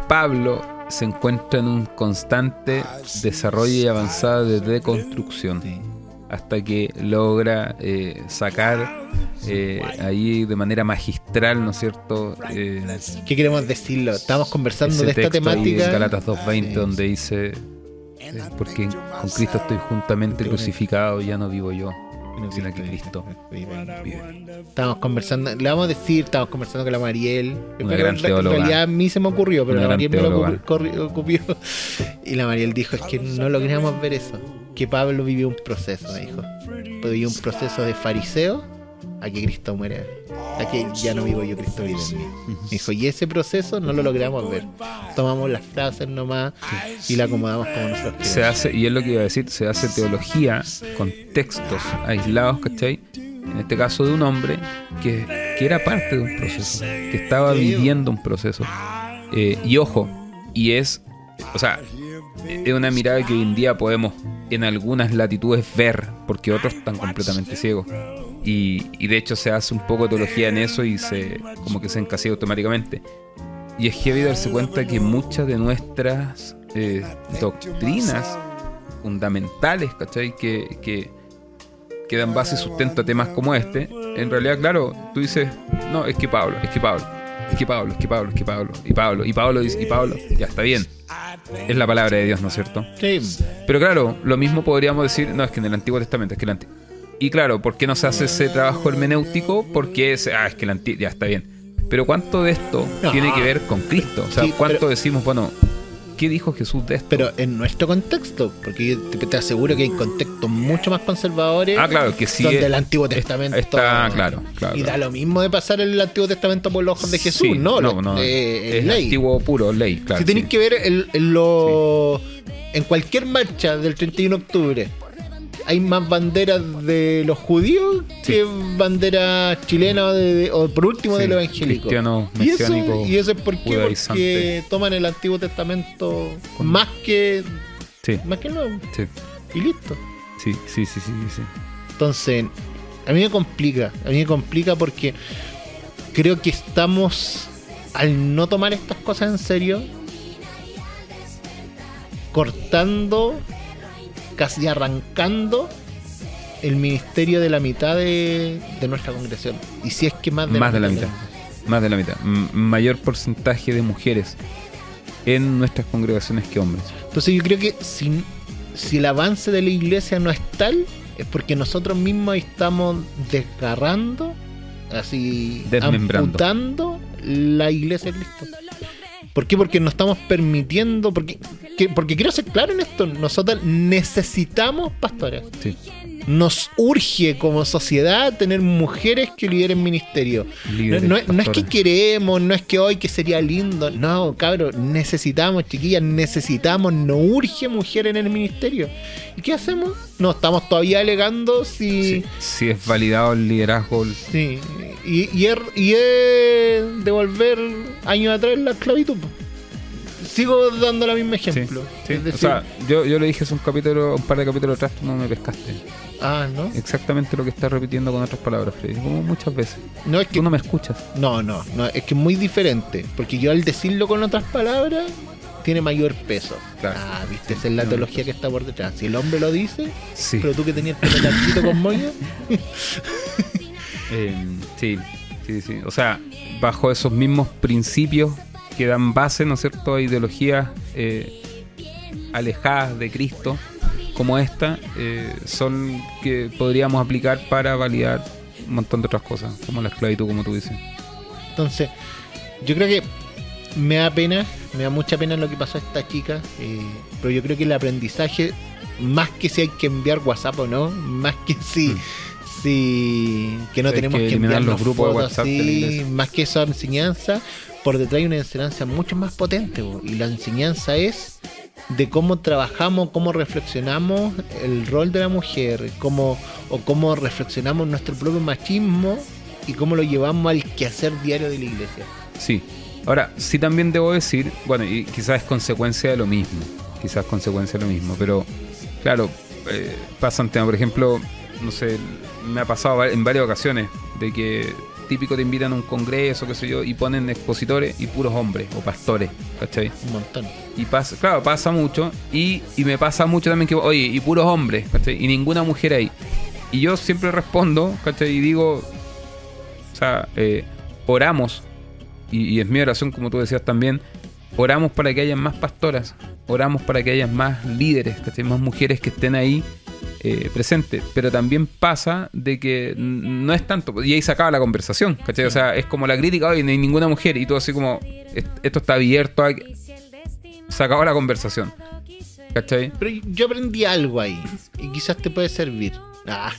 Pablo se encuentra en un constante desarrollo y avanzada de deconstrucción hasta que logra eh, sacar eh, ahí de manera magistral, ¿no es cierto? Eh, ¿Qué queremos decirlo? Estamos conversando de esta temática. En Galatas 2.20, donde dice, porque con Cristo estoy juntamente crucificado, ya no vivo yo. Sino que Cristo Estamos conversando, le vamos a decir, estamos conversando con la Mariel. Una gran teóloga. En realidad a mí se me ocurrió, pero la Mariel me lo ocurrió. Y la Mariel dijo, es que no logramos ver eso que Pablo vivió un proceso, me dijo. Vivió un proceso de fariseo a que Cristo muere. A que ya no vivo yo, Cristo vive en mí. Me dijo, y ese proceso no lo logramos ver. Tomamos las frases nomás y la acomodamos como nosotros queremos. Se hace, y es lo que iba a decir, se hace teología con textos aislados, ¿cachai? En este caso de un hombre que, que era parte de un proceso, que estaba viviendo un proceso. Eh, y ojo, y es, o sea, es una mirada que hoy en día podemos en algunas latitudes ver, porque otros están completamente ciegos. Y, de hecho se hace un poco de teología en eso y se como que se encasilla automáticamente. Y es que darse cuenta que muchas de nuestras eh, doctrinas fundamentales, ¿cachai? Que, que, que dan base y sustento a temas como este, en realidad, claro, tú dices, no, es que Pablo, es que Pablo, es que Pablo, es que Pablo, es que Pablo, y Pablo, y Pablo dice, y Pablo, ya está bien es la palabra de Dios, ¿no es cierto? Sí. Pero claro, lo mismo podríamos decir, no, es que en el Antiguo Testamento, es que el Antiguo. Y claro, ¿por qué no se hace ese trabajo hermenéutico? Porque es, ah, es que el Antiguo, ya está bien. Pero ¿cuánto de esto tiene que ver con Cristo? O sea, ¿cuánto decimos, bueno, qué dijo Jesús de esto? Pero en nuestro contexto, porque yo te, aseguro que hay contextos mucho más conservadores. Ah, claro, que sí. Donde el Antiguo Testamento. Está, claro, claro. Y da lo mismo de pasar el Antiguo Testamento por los ojos de Jesús, ¿no? No, no. es ley. antiguo puro, ley, claro. Si tenéis que ver en lo. En cualquier marcha del 31 de octubre hay más banderas de los judíos que banderas chilenas o por último de los evangélicos. Y eso, y eso es porque, porque toman el Antiguo Testamento más que más que el Nuevo. Y listo. Sí, sí, sí, sí, sí. Entonces, a mí me complica, a mí me complica porque creo que estamos al no tomar estas cosas en serio cortando casi arrancando el ministerio de la mitad de, nuestra congregación. Y si es que más de, más la, de la mitad. Más de la mitad. mayor porcentaje de mujeres en nuestras congregaciones que hombres. Entonces yo creo que si, si el avance de la iglesia no es tal, es porque nosotros mismos estamos desgarrando, así, amputando la iglesia de Cristo. ¿Por qué? Porque no estamos permitiendo, porque, porque quiero ser claro en esto, nosotros necesitamos pastores. Sí. Nos urge como sociedad tener mujeres que lideren ministerio. no, es que queremos, no es que hoy que sería lindo. No, cabros, necesitamos, chiquillas, necesitamos, nos urge mujer en el ministerio. ¿Y qué hacemos? No, estamos todavía alegando si... Si es validado el liderazgo. Sí, y, y, es, y es devolver años atrás la esclavitud sigo dando el mismo ejemplo. o sea, yo, yo le dije hace un capítulo, un par de capítulos atrás, tú no me pescaste. Ah, ¿no? Exactamente lo que estás repitiendo con otras palabras, Freddy. Como muchas veces. No, es que, tú no me escuchas. No, no, no, es que es muy diferente. Porque yo al decirlo con otras palabras, tiene mayor peso. Ah, viste, esa es la teología que está por detrás. Si el hombre lo dice, sí. pero tú que tenías el pelo con moño. Eh, sí, sí, sí. O sea, bajo esos mismos principios que dan base, ¿no es cierto?, a ideologías eh, alejadas de Cristo, como esta, eh, son que podríamos aplicar para validar un montón de otras cosas, como la esclavitud, como tú dices. Entonces, yo creo que me da pena, me da mucha pena lo que pasó a esta chica, eh, pero yo creo que el aprendizaje, más que si hay que enviar WhatsApp o no, más que si... Mm. si que no tenemos que, enviar los grupos de WhatsApp más que esa enseñanza por detrás hay una enseñanza mucho más potente, y la enseñanza es de cómo trabajamos, cómo reflexionamos el rol de la mujer, cómo, o cómo reflexionamos nuestro propio machismo y cómo lo llevamos al quehacer diario de la iglesia. Sí. Ahora, sí también debo decir, bueno, y quizás es consecuencia de lo mismo, quizás consecuencia de lo mismo, pero claro, eh, pasan temas, por ejemplo, no sé, me ha pasado en varias ocasiones de que típico te invitan a un congreso, qué sé yo, y ponen expositores y puros hombres o pastores, ¿cachai? Un montón. Y pasa, claro, pasa mucho. Y, me pasa mucho también que, oye, y puros hombres, ¿cachai? Y ninguna mujer ahí. Y yo siempre respondo, ¿cachai? Y digo, o sea, eh, oramos, y, es mi oración, como tú decías también, oramos para que haya más pastoras, oramos para que haya más líderes, ¿cachai? Más mujeres que estén ahí eh, presente. Pero también pasa de que no es tanto. Y ahí se acaba la conversación, ¿cachai? O sea, es como la crítica, hoy no hay ninguna mujer. Y todo así como, esto está abierto. A... Se acabó la conversación. ¿cachai? Pero yo aprendí algo ahí. Y quizás te puede servir. Ah,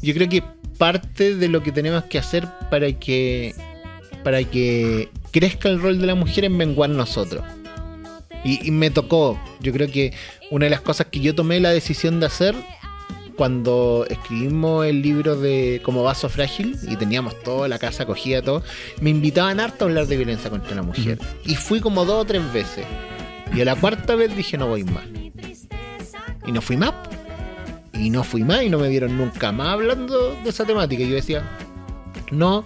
yo creo que parte de lo que tenemos que hacer para que para que crezca el rol de la mujer es menguar nosotros. y, me tocó, yo creo que una de las cosas que yo tomé la decisión de hacer cuando escribimos el libro de Como Vaso Frágil y teníamos toda la casa acogida, todo, me invitaban harto a hablar de violencia contra la mujer. Y fui como dos o tres veces. Y a la cuarta vez dije, no voy más. Y no fui más. Y no fui más y no me vieron nunca más hablando de esa temática. Y yo decía, no,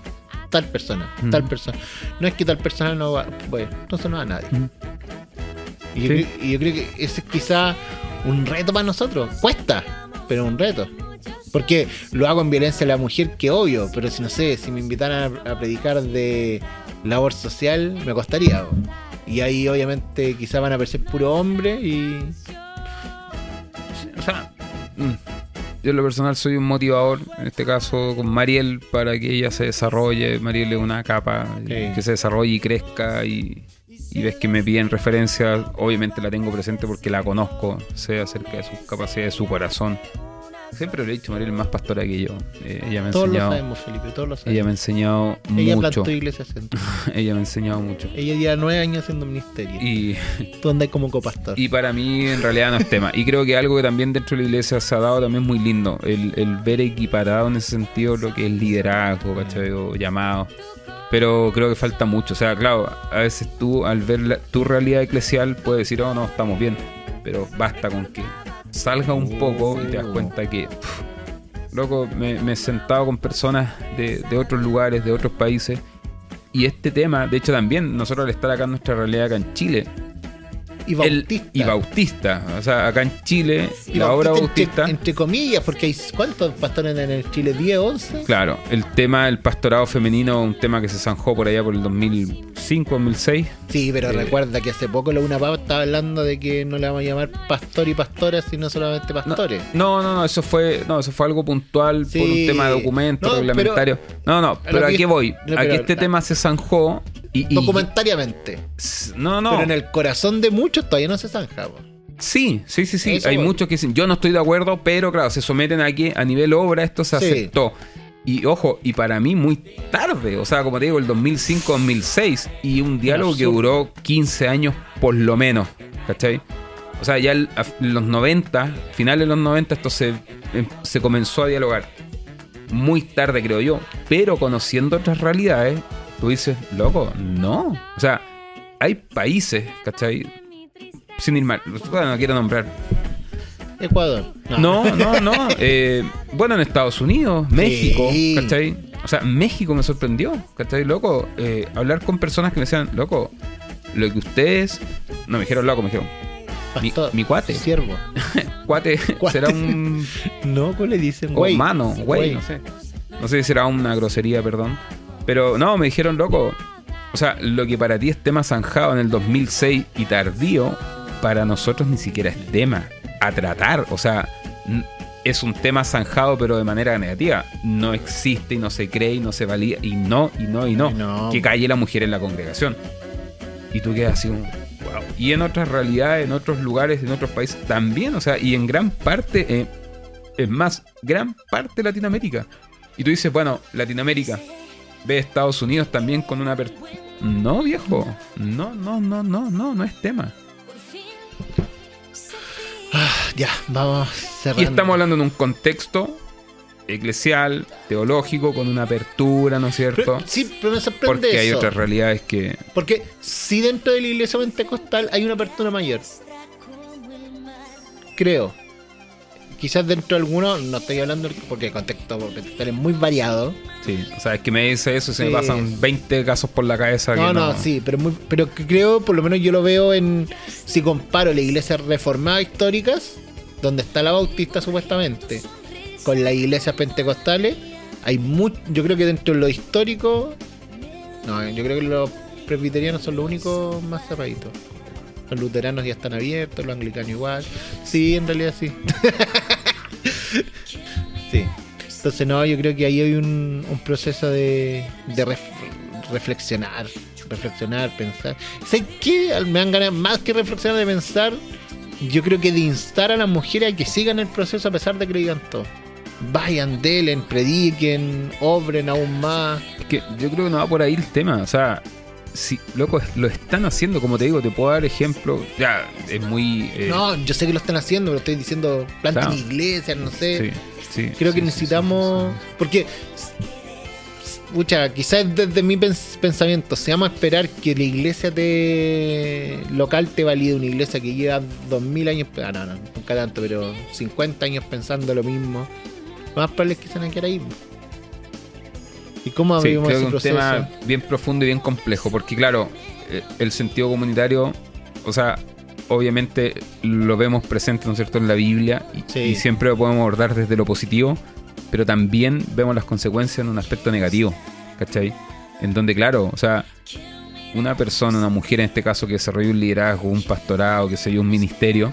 tal persona, tal persona. No es que tal persona no va, pues, entonces no va a nadie. y, yo y, yo creo, que ese es quizá un reto para nosotros. Cuesta, pero un reto. Porque lo hago en violencia a la mujer, que obvio, pero si no sé, si me invitaran a, predicar de labor social, me costaría. Y ahí obviamente quizás van a aparecer puro hombre y... O sea, mm, yo en lo personal soy un motivador, en este caso con Mariel, para que ella se desarrolle. Mariel es una capa que se desarrolle y crezca y, y ves que me piden referencias, obviamente la tengo presente porque la conozco, sé acerca de sus capacidades, de su corazón. Siempre lo he dicho, Mariel es más pastora que yo. Eh, ella me ha todos enseñado, lo sabemos, Felipe, todos lo sabemos. Ella me ha enseñado ella mucho. Plantó iglesia centro. ella me ha enseñado mucho. Ella lleva nueve años haciendo ministerio. Y tú andas como copastor. Y para mí en realidad no es tema. Y creo que algo que también dentro de la iglesia se ha dado también muy lindo. El, el ver equiparado en ese sentido lo que es liderazgo, ¿cachai? O llamado pero creo que falta mucho. O sea, claro, a veces tú al ver tu realidad eclesial puedes decir, oh, no, estamos bien, pero basta con que salga un poco y te das cuenta que, loco, me, he sentado con personas de, de otros lugares, de otros países, y este tema, de hecho también, nosotros al estar acá en nuestra realidad acá en Chile, y Bautista. y Bautista. O sea, acá en Chile, la obra Bautista. Entre, comillas, porque hay ¿cuántos pastores en el Chile? ¿10, 11? Claro, el tema del pastorado femenino, un tema que se zanjó por allá por el 2005, 2005, 2006. Sí, pero eh, recuerda que hace poco la una pava estaba hablando de que no le vamos a llamar pastor y pastora, sino solamente pastores. No, no, no, eso fue, no, eso fue algo puntual por un tema de documento, reglamentario. no, no, pero aquí voy. aquí este tema se zanjó. Y, documentariamente. No, no. Pero en el corazón de muchos todavía no se zanja. Sí, sí, sí, sí. Hay muchos que dicen, yo no estoy de acuerdo, pero claro, se someten a que a nivel obra esto se aceptó. Y ojo, y para mí muy tarde, o sea, como te digo, el 2005-2006, y un diálogo que duró 15 años por lo menos, ¿cachai? O sea, ya en los 90, finales de los 90, esto se, em, se comenzó a dialogar. Muy tarde, creo yo, pero conociendo otras realidades, tú dices, loco, no. O sea, hay países, ¿cachai? Sin ir mal, no quiero nombrar Ecuador. No, no, no. Eh, bueno, en Estados Unidos, México, ¿cachai? O sea, México me sorprendió, ¿cachai? Loco, eh, hablar con personas que me decían, loco, lo que ustedes. No me dijeron loco, me dijeron. Mi, cuate. Siervo. cuate, será un. No, ¿cómo le dicen? Güey. mano, güey, no sé. No sé si será una grosería, perdón. Pero no, me dijeron, loco. O sea, lo que para ti es tema zanjado en el 2006 y tardío, para nosotros ni siquiera es tema a tratar. O sea, es un tema zanjado, pero de manera negativa. No existe y no se cree y no se valía. Y no, y no, y no. Que calle la mujer en la congregación. Y tú quedas así, wow. Y en otras realidades, en otros lugares, en otros países también. O sea, y en gran parte, eh, es más, gran parte de Latinoamérica. Y tú dices, bueno, Latinoamérica, ve Estados Unidos también con una No, viejo. No, no, no, no, no, no es tema. Ah, ya, vamos cerrando. Y estamos hablando en un contexto eclesial, teológico, con una apertura, ¿no es cierto? sí, pero me sorprende Porque hay otras realidades que... Porque si dentro de la iglesia pentecostal hay una apertura mayor. Creo quizás dentro de algunos, no estoy hablando porque el contexto es muy variado. Sí, o sea, es que me dice eso, se me pasan 20 casos por la cabeza. No, no, sí, pero, muy, pero creo, por lo menos yo lo veo en, si comparo la iglesia reformada históricas, donde está la bautista supuestamente, con las iglesias pentecostales, hay mucho, yo creo que dentro de lo histórico, no, yo creo que los presbiterianos son los únicos más cerraditos. Los luteranos ya están abiertos, los anglicanos igual. Sí, en realidad sí. sí. Entonces, no, yo creo que ahí hay un, proceso de, reflexionar. Reflexionar, pensar. ¿Sabes qué? Me han ganado más que reflexionar de pensar. Yo creo que de instar a las mujeres a que sigan el proceso a pesar de que lo digan todo. Vayan, delen, prediquen, obren aún más. Es que yo creo que no va por ahí el tema. O sea, si, loco, lo están haciendo, como te digo, te puedo dar ejemplo. Ya, es muy. Eh, no, yo sé que lo están haciendo, pero estoy diciendo planten iglesias, no sé. Sí, Creo que necesitamos. Porque. Pucha, quizás desde mi pensamiento, se vamos a esperar que la iglesia te local te valide una iglesia que lleva 2000 años, ah, no, no, nunca tanto, pero 50 años pensando lo mismo. Lo más probable es que se van a quedar ahí. ¿Y cómo sí, creo que es un tema bien profundo y bien complejo, porque claro, eh, el sentido comunitario, o sea, obviamente lo vemos presente, ¿no es cierto?, en la Biblia y, siempre lo podemos abordar desde lo positivo, pero también vemos las consecuencias en un aspecto negativo, ¿cachai? En donde, claro, o sea, una persona, una mujer en este caso que desarrolla un liderazgo, un pastorado, que se yo, un ministerio,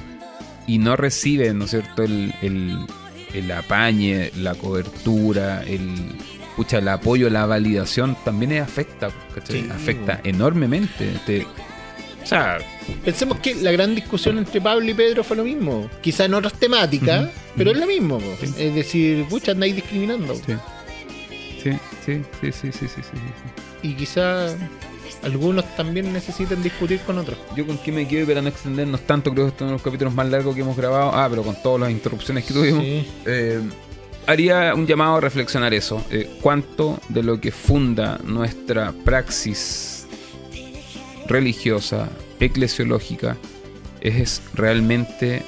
y no recibe, ¿no es cierto?, el, el, el apañe, la cobertura, el pucha, el apoyo, la validación también afecta, afecta enormemente. o sea, pensemos que la gran discusión entre Pablo y Pedro fue lo mismo. Quizá en otras temáticas, pero es lo mismo. Es decir, pucha, andáis discriminando. Sí. Sí, sí, sí, sí, sí, sí, Y quizá algunos también necesiten discutir con otros. Yo con qué me quedo para no extendernos tanto, creo que este es uno de los capítulos más largos que hemos grabado. Ah, pero con todas las interrupciones que tuvimos. Eh, haría un llamado a reflexionar eso. Eh, ¿Cuánto de lo que funda nuestra praxis religiosa, eclesiológica, es realmente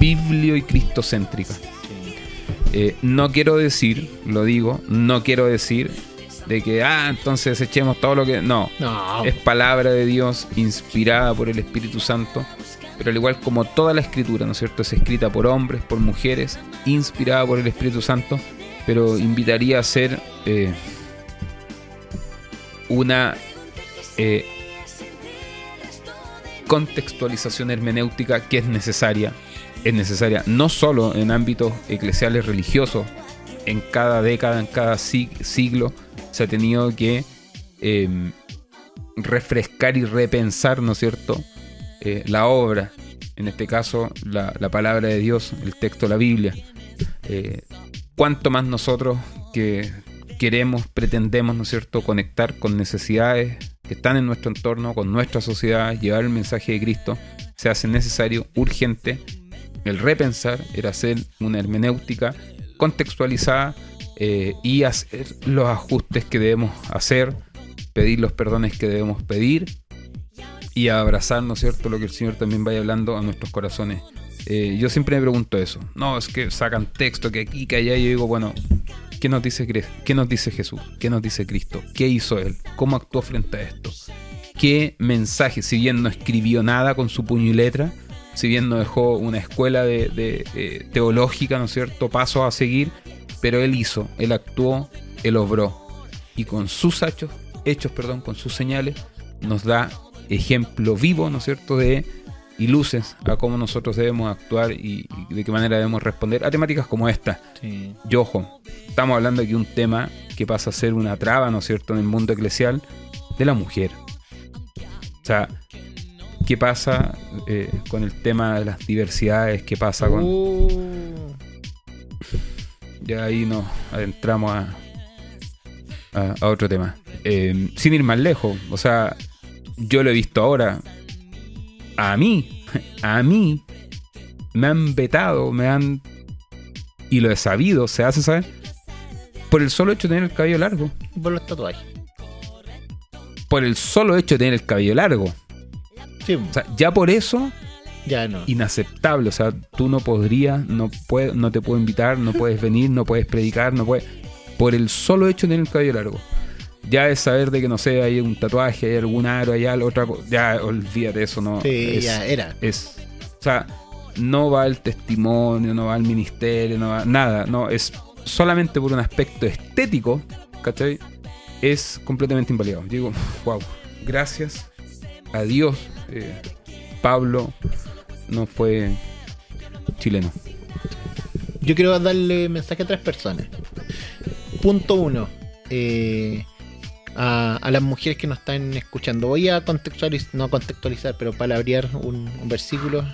biblio y cristocéntrica? Eh, no quiero decir, lo digo, no quiero decir de que, ah, entonces echemos todo lo que... No, no. es palabra de Dios inspirada por el Espíritu Santo pero al igual como toda la escritura, ¿no es cierto?, es escrita por hombres, por mujeres, inspirada por el Espíritu Santo, pero invitaría a ser eh, una eh, contextualización hermenéutica que es necesaria. Es necesaria no solo en ámbitos eclesiales religiosos, en cada década, en cada siglo, se ha tenido que em, refrescar y repensar, ¿no es cierto?, eh, la obra, en este caso la, palabra de Dios, el texto la Biblia. Eh, cuanto más nosotros que queremos, pretendemos, ¿no es cierto?, conectar con necesidades que están en nuestro entorno, con nuestra sociedad, llevar el mensaje de Cristo, se hace necesario, urgente, el repensar, el hacer una hermenéutica contextualizada eh, y hacer los ajustes que debemos hacer, pedir los perdones que debemos pedir y abrazar, ¿no es cierto?, lo que el Señor también vaya hablando a nuestros corazones. Eh, yo siempre me pregunto eso. No, es que sacan texto que aquí, que allá. Y yo digo, bueno, ¿qué nos dice, qué nos dice Jesús? ¿Qué nos dice Cristo? ¿Qué hizo Él? ¿Cómo actuó frente a esto? ¿Qué mensaje? Si bien no escribió nada con su puño y letra, si bien no dejó una escuela de, teológica, ¿no es cierto?, paso a seguir, pero Él hizo, Él actuó, Él obró. Y con sus hechos, hechos, perdón, con sus señales, nos da ejemplo vivo, ¿no es cierto?, de y luces a cómo nosotros debemos actuar y, de qué manera debemos responder a temáticas como esta. Sí. Y ojo, estamos hablando aquí de un tema que pasa a ser una traba, ¿no es cierto?, en el mundo eclesial de la mujer. O sea, ¿qué pasa eh, con el tema de las diversidades? ¿Qué pasa con... Uh. Ya ahí nos adentramos a, a, otro tema. Eh, sin ir más lejos, o sea, yo lo he visto ahora. A mí, a mí, me han vetado, me han. Y lo he sabido, se hace saber. Por el solo hecho de tener el cabello largo. Por los tatuajes. Por el solo hecho de tener el cabello largo. Sí. O sea, ya por eso. Ya no. Inaceptable. O sea, tú no podrías, no, puedes, no te puedo invitar, no puedes venir, no puedes predicar, no puedes. Por el solo hecho de tener el cabello largo ya es saber de que no sé, hay un tatuaje, hay algún aro, allá, otra ya olvídate eso, no. Sí, ya era. Es, o sea, no va el testimonio, no va el ministerio, no va nada, no, es solamente por un aspecto estético, ¿cachai? Es completamente invalidado. Digo, wow, gracias a Dios, eh, Pablo no fue chileno. Yo quiero darle mensaje a tres personas. Punto uno. Eh, a, las mujeres que nos están escuchando. Voy a contextualizar, no contextualizar, pero palabrear un, un versículo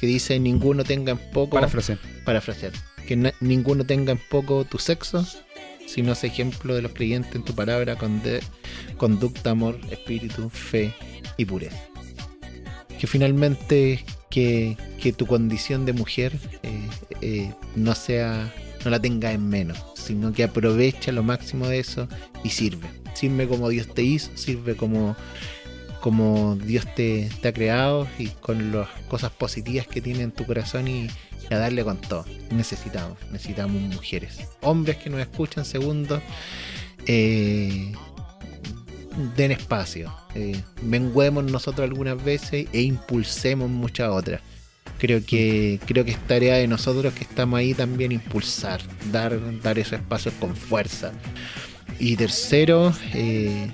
que dice: Ninguno tenga en poco. Parafrasear. Parafrasear. Que ninguno tenga en poco tu sexo, sino es ejemplo de los creyentes en tu palabra, con de, conducta, amor, espíritu, fe y pureza. Que finalmente que, que tu condición de mujer eh, eh, no sea no la tenga en menos, sino que aprovecha lo máximo de eso y sirve sirve como Dios te hizo, sirve como, como Dios te, ha creado y con las cosas positivas que tiene en tu corazón y, a darle con todo. Necesitamos, necesitamos mujeres. Hombres que nos escuchan, segundo, eh, den espacio. Eh, menguemos nosotros algunas veces e impulsemos muchas otras. Creo que, creo que es tarea de nosotros que estamos ahí también impulsar, dar, dar esos espacios con fuerza. Y tercero, eh,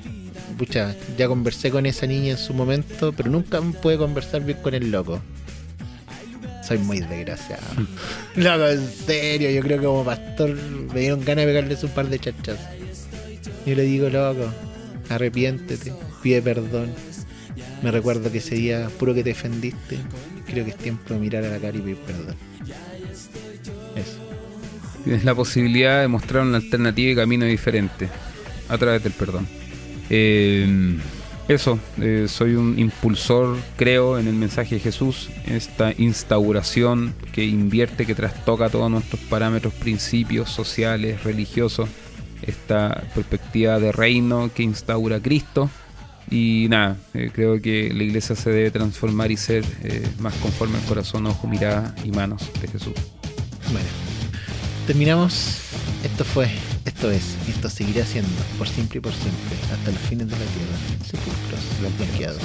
ya conversé con esa niña en su momento, pero nunca pude conversar bien con el loco. Soy muy desgraciado. loco, en serio, yo creo que como pastor me dieron ganas de pegarles un par de chachas. Yo le digo, loco, arrepiéntete, pide perdón. Me recuerdo que ese día, puro que te defendiste, creo que es tiempo de mirar a la cara y pedir perdón. Tienes la posibilidad de mostrar una alternativa y camino diferente a través del perdón. Eh, eso, eh, soy un impulsor, creo, en el mensaje de Jesús, esta instauración que invierte, que trastoca todos nuestros parámetros, principios sociales, religiosos, esta perspectiva de reino que instaura Cristo. Y nada, eh, creo que la iglesia se debe transformar y ser más conforme al corazón, ojo, mirada y manos de Jesús. Bueno terminamos. Esto fue, esto es, esto seguirá siendo, por siempre y por siempre, hasta los fines de la tierra, sepulcros, los blanqueados.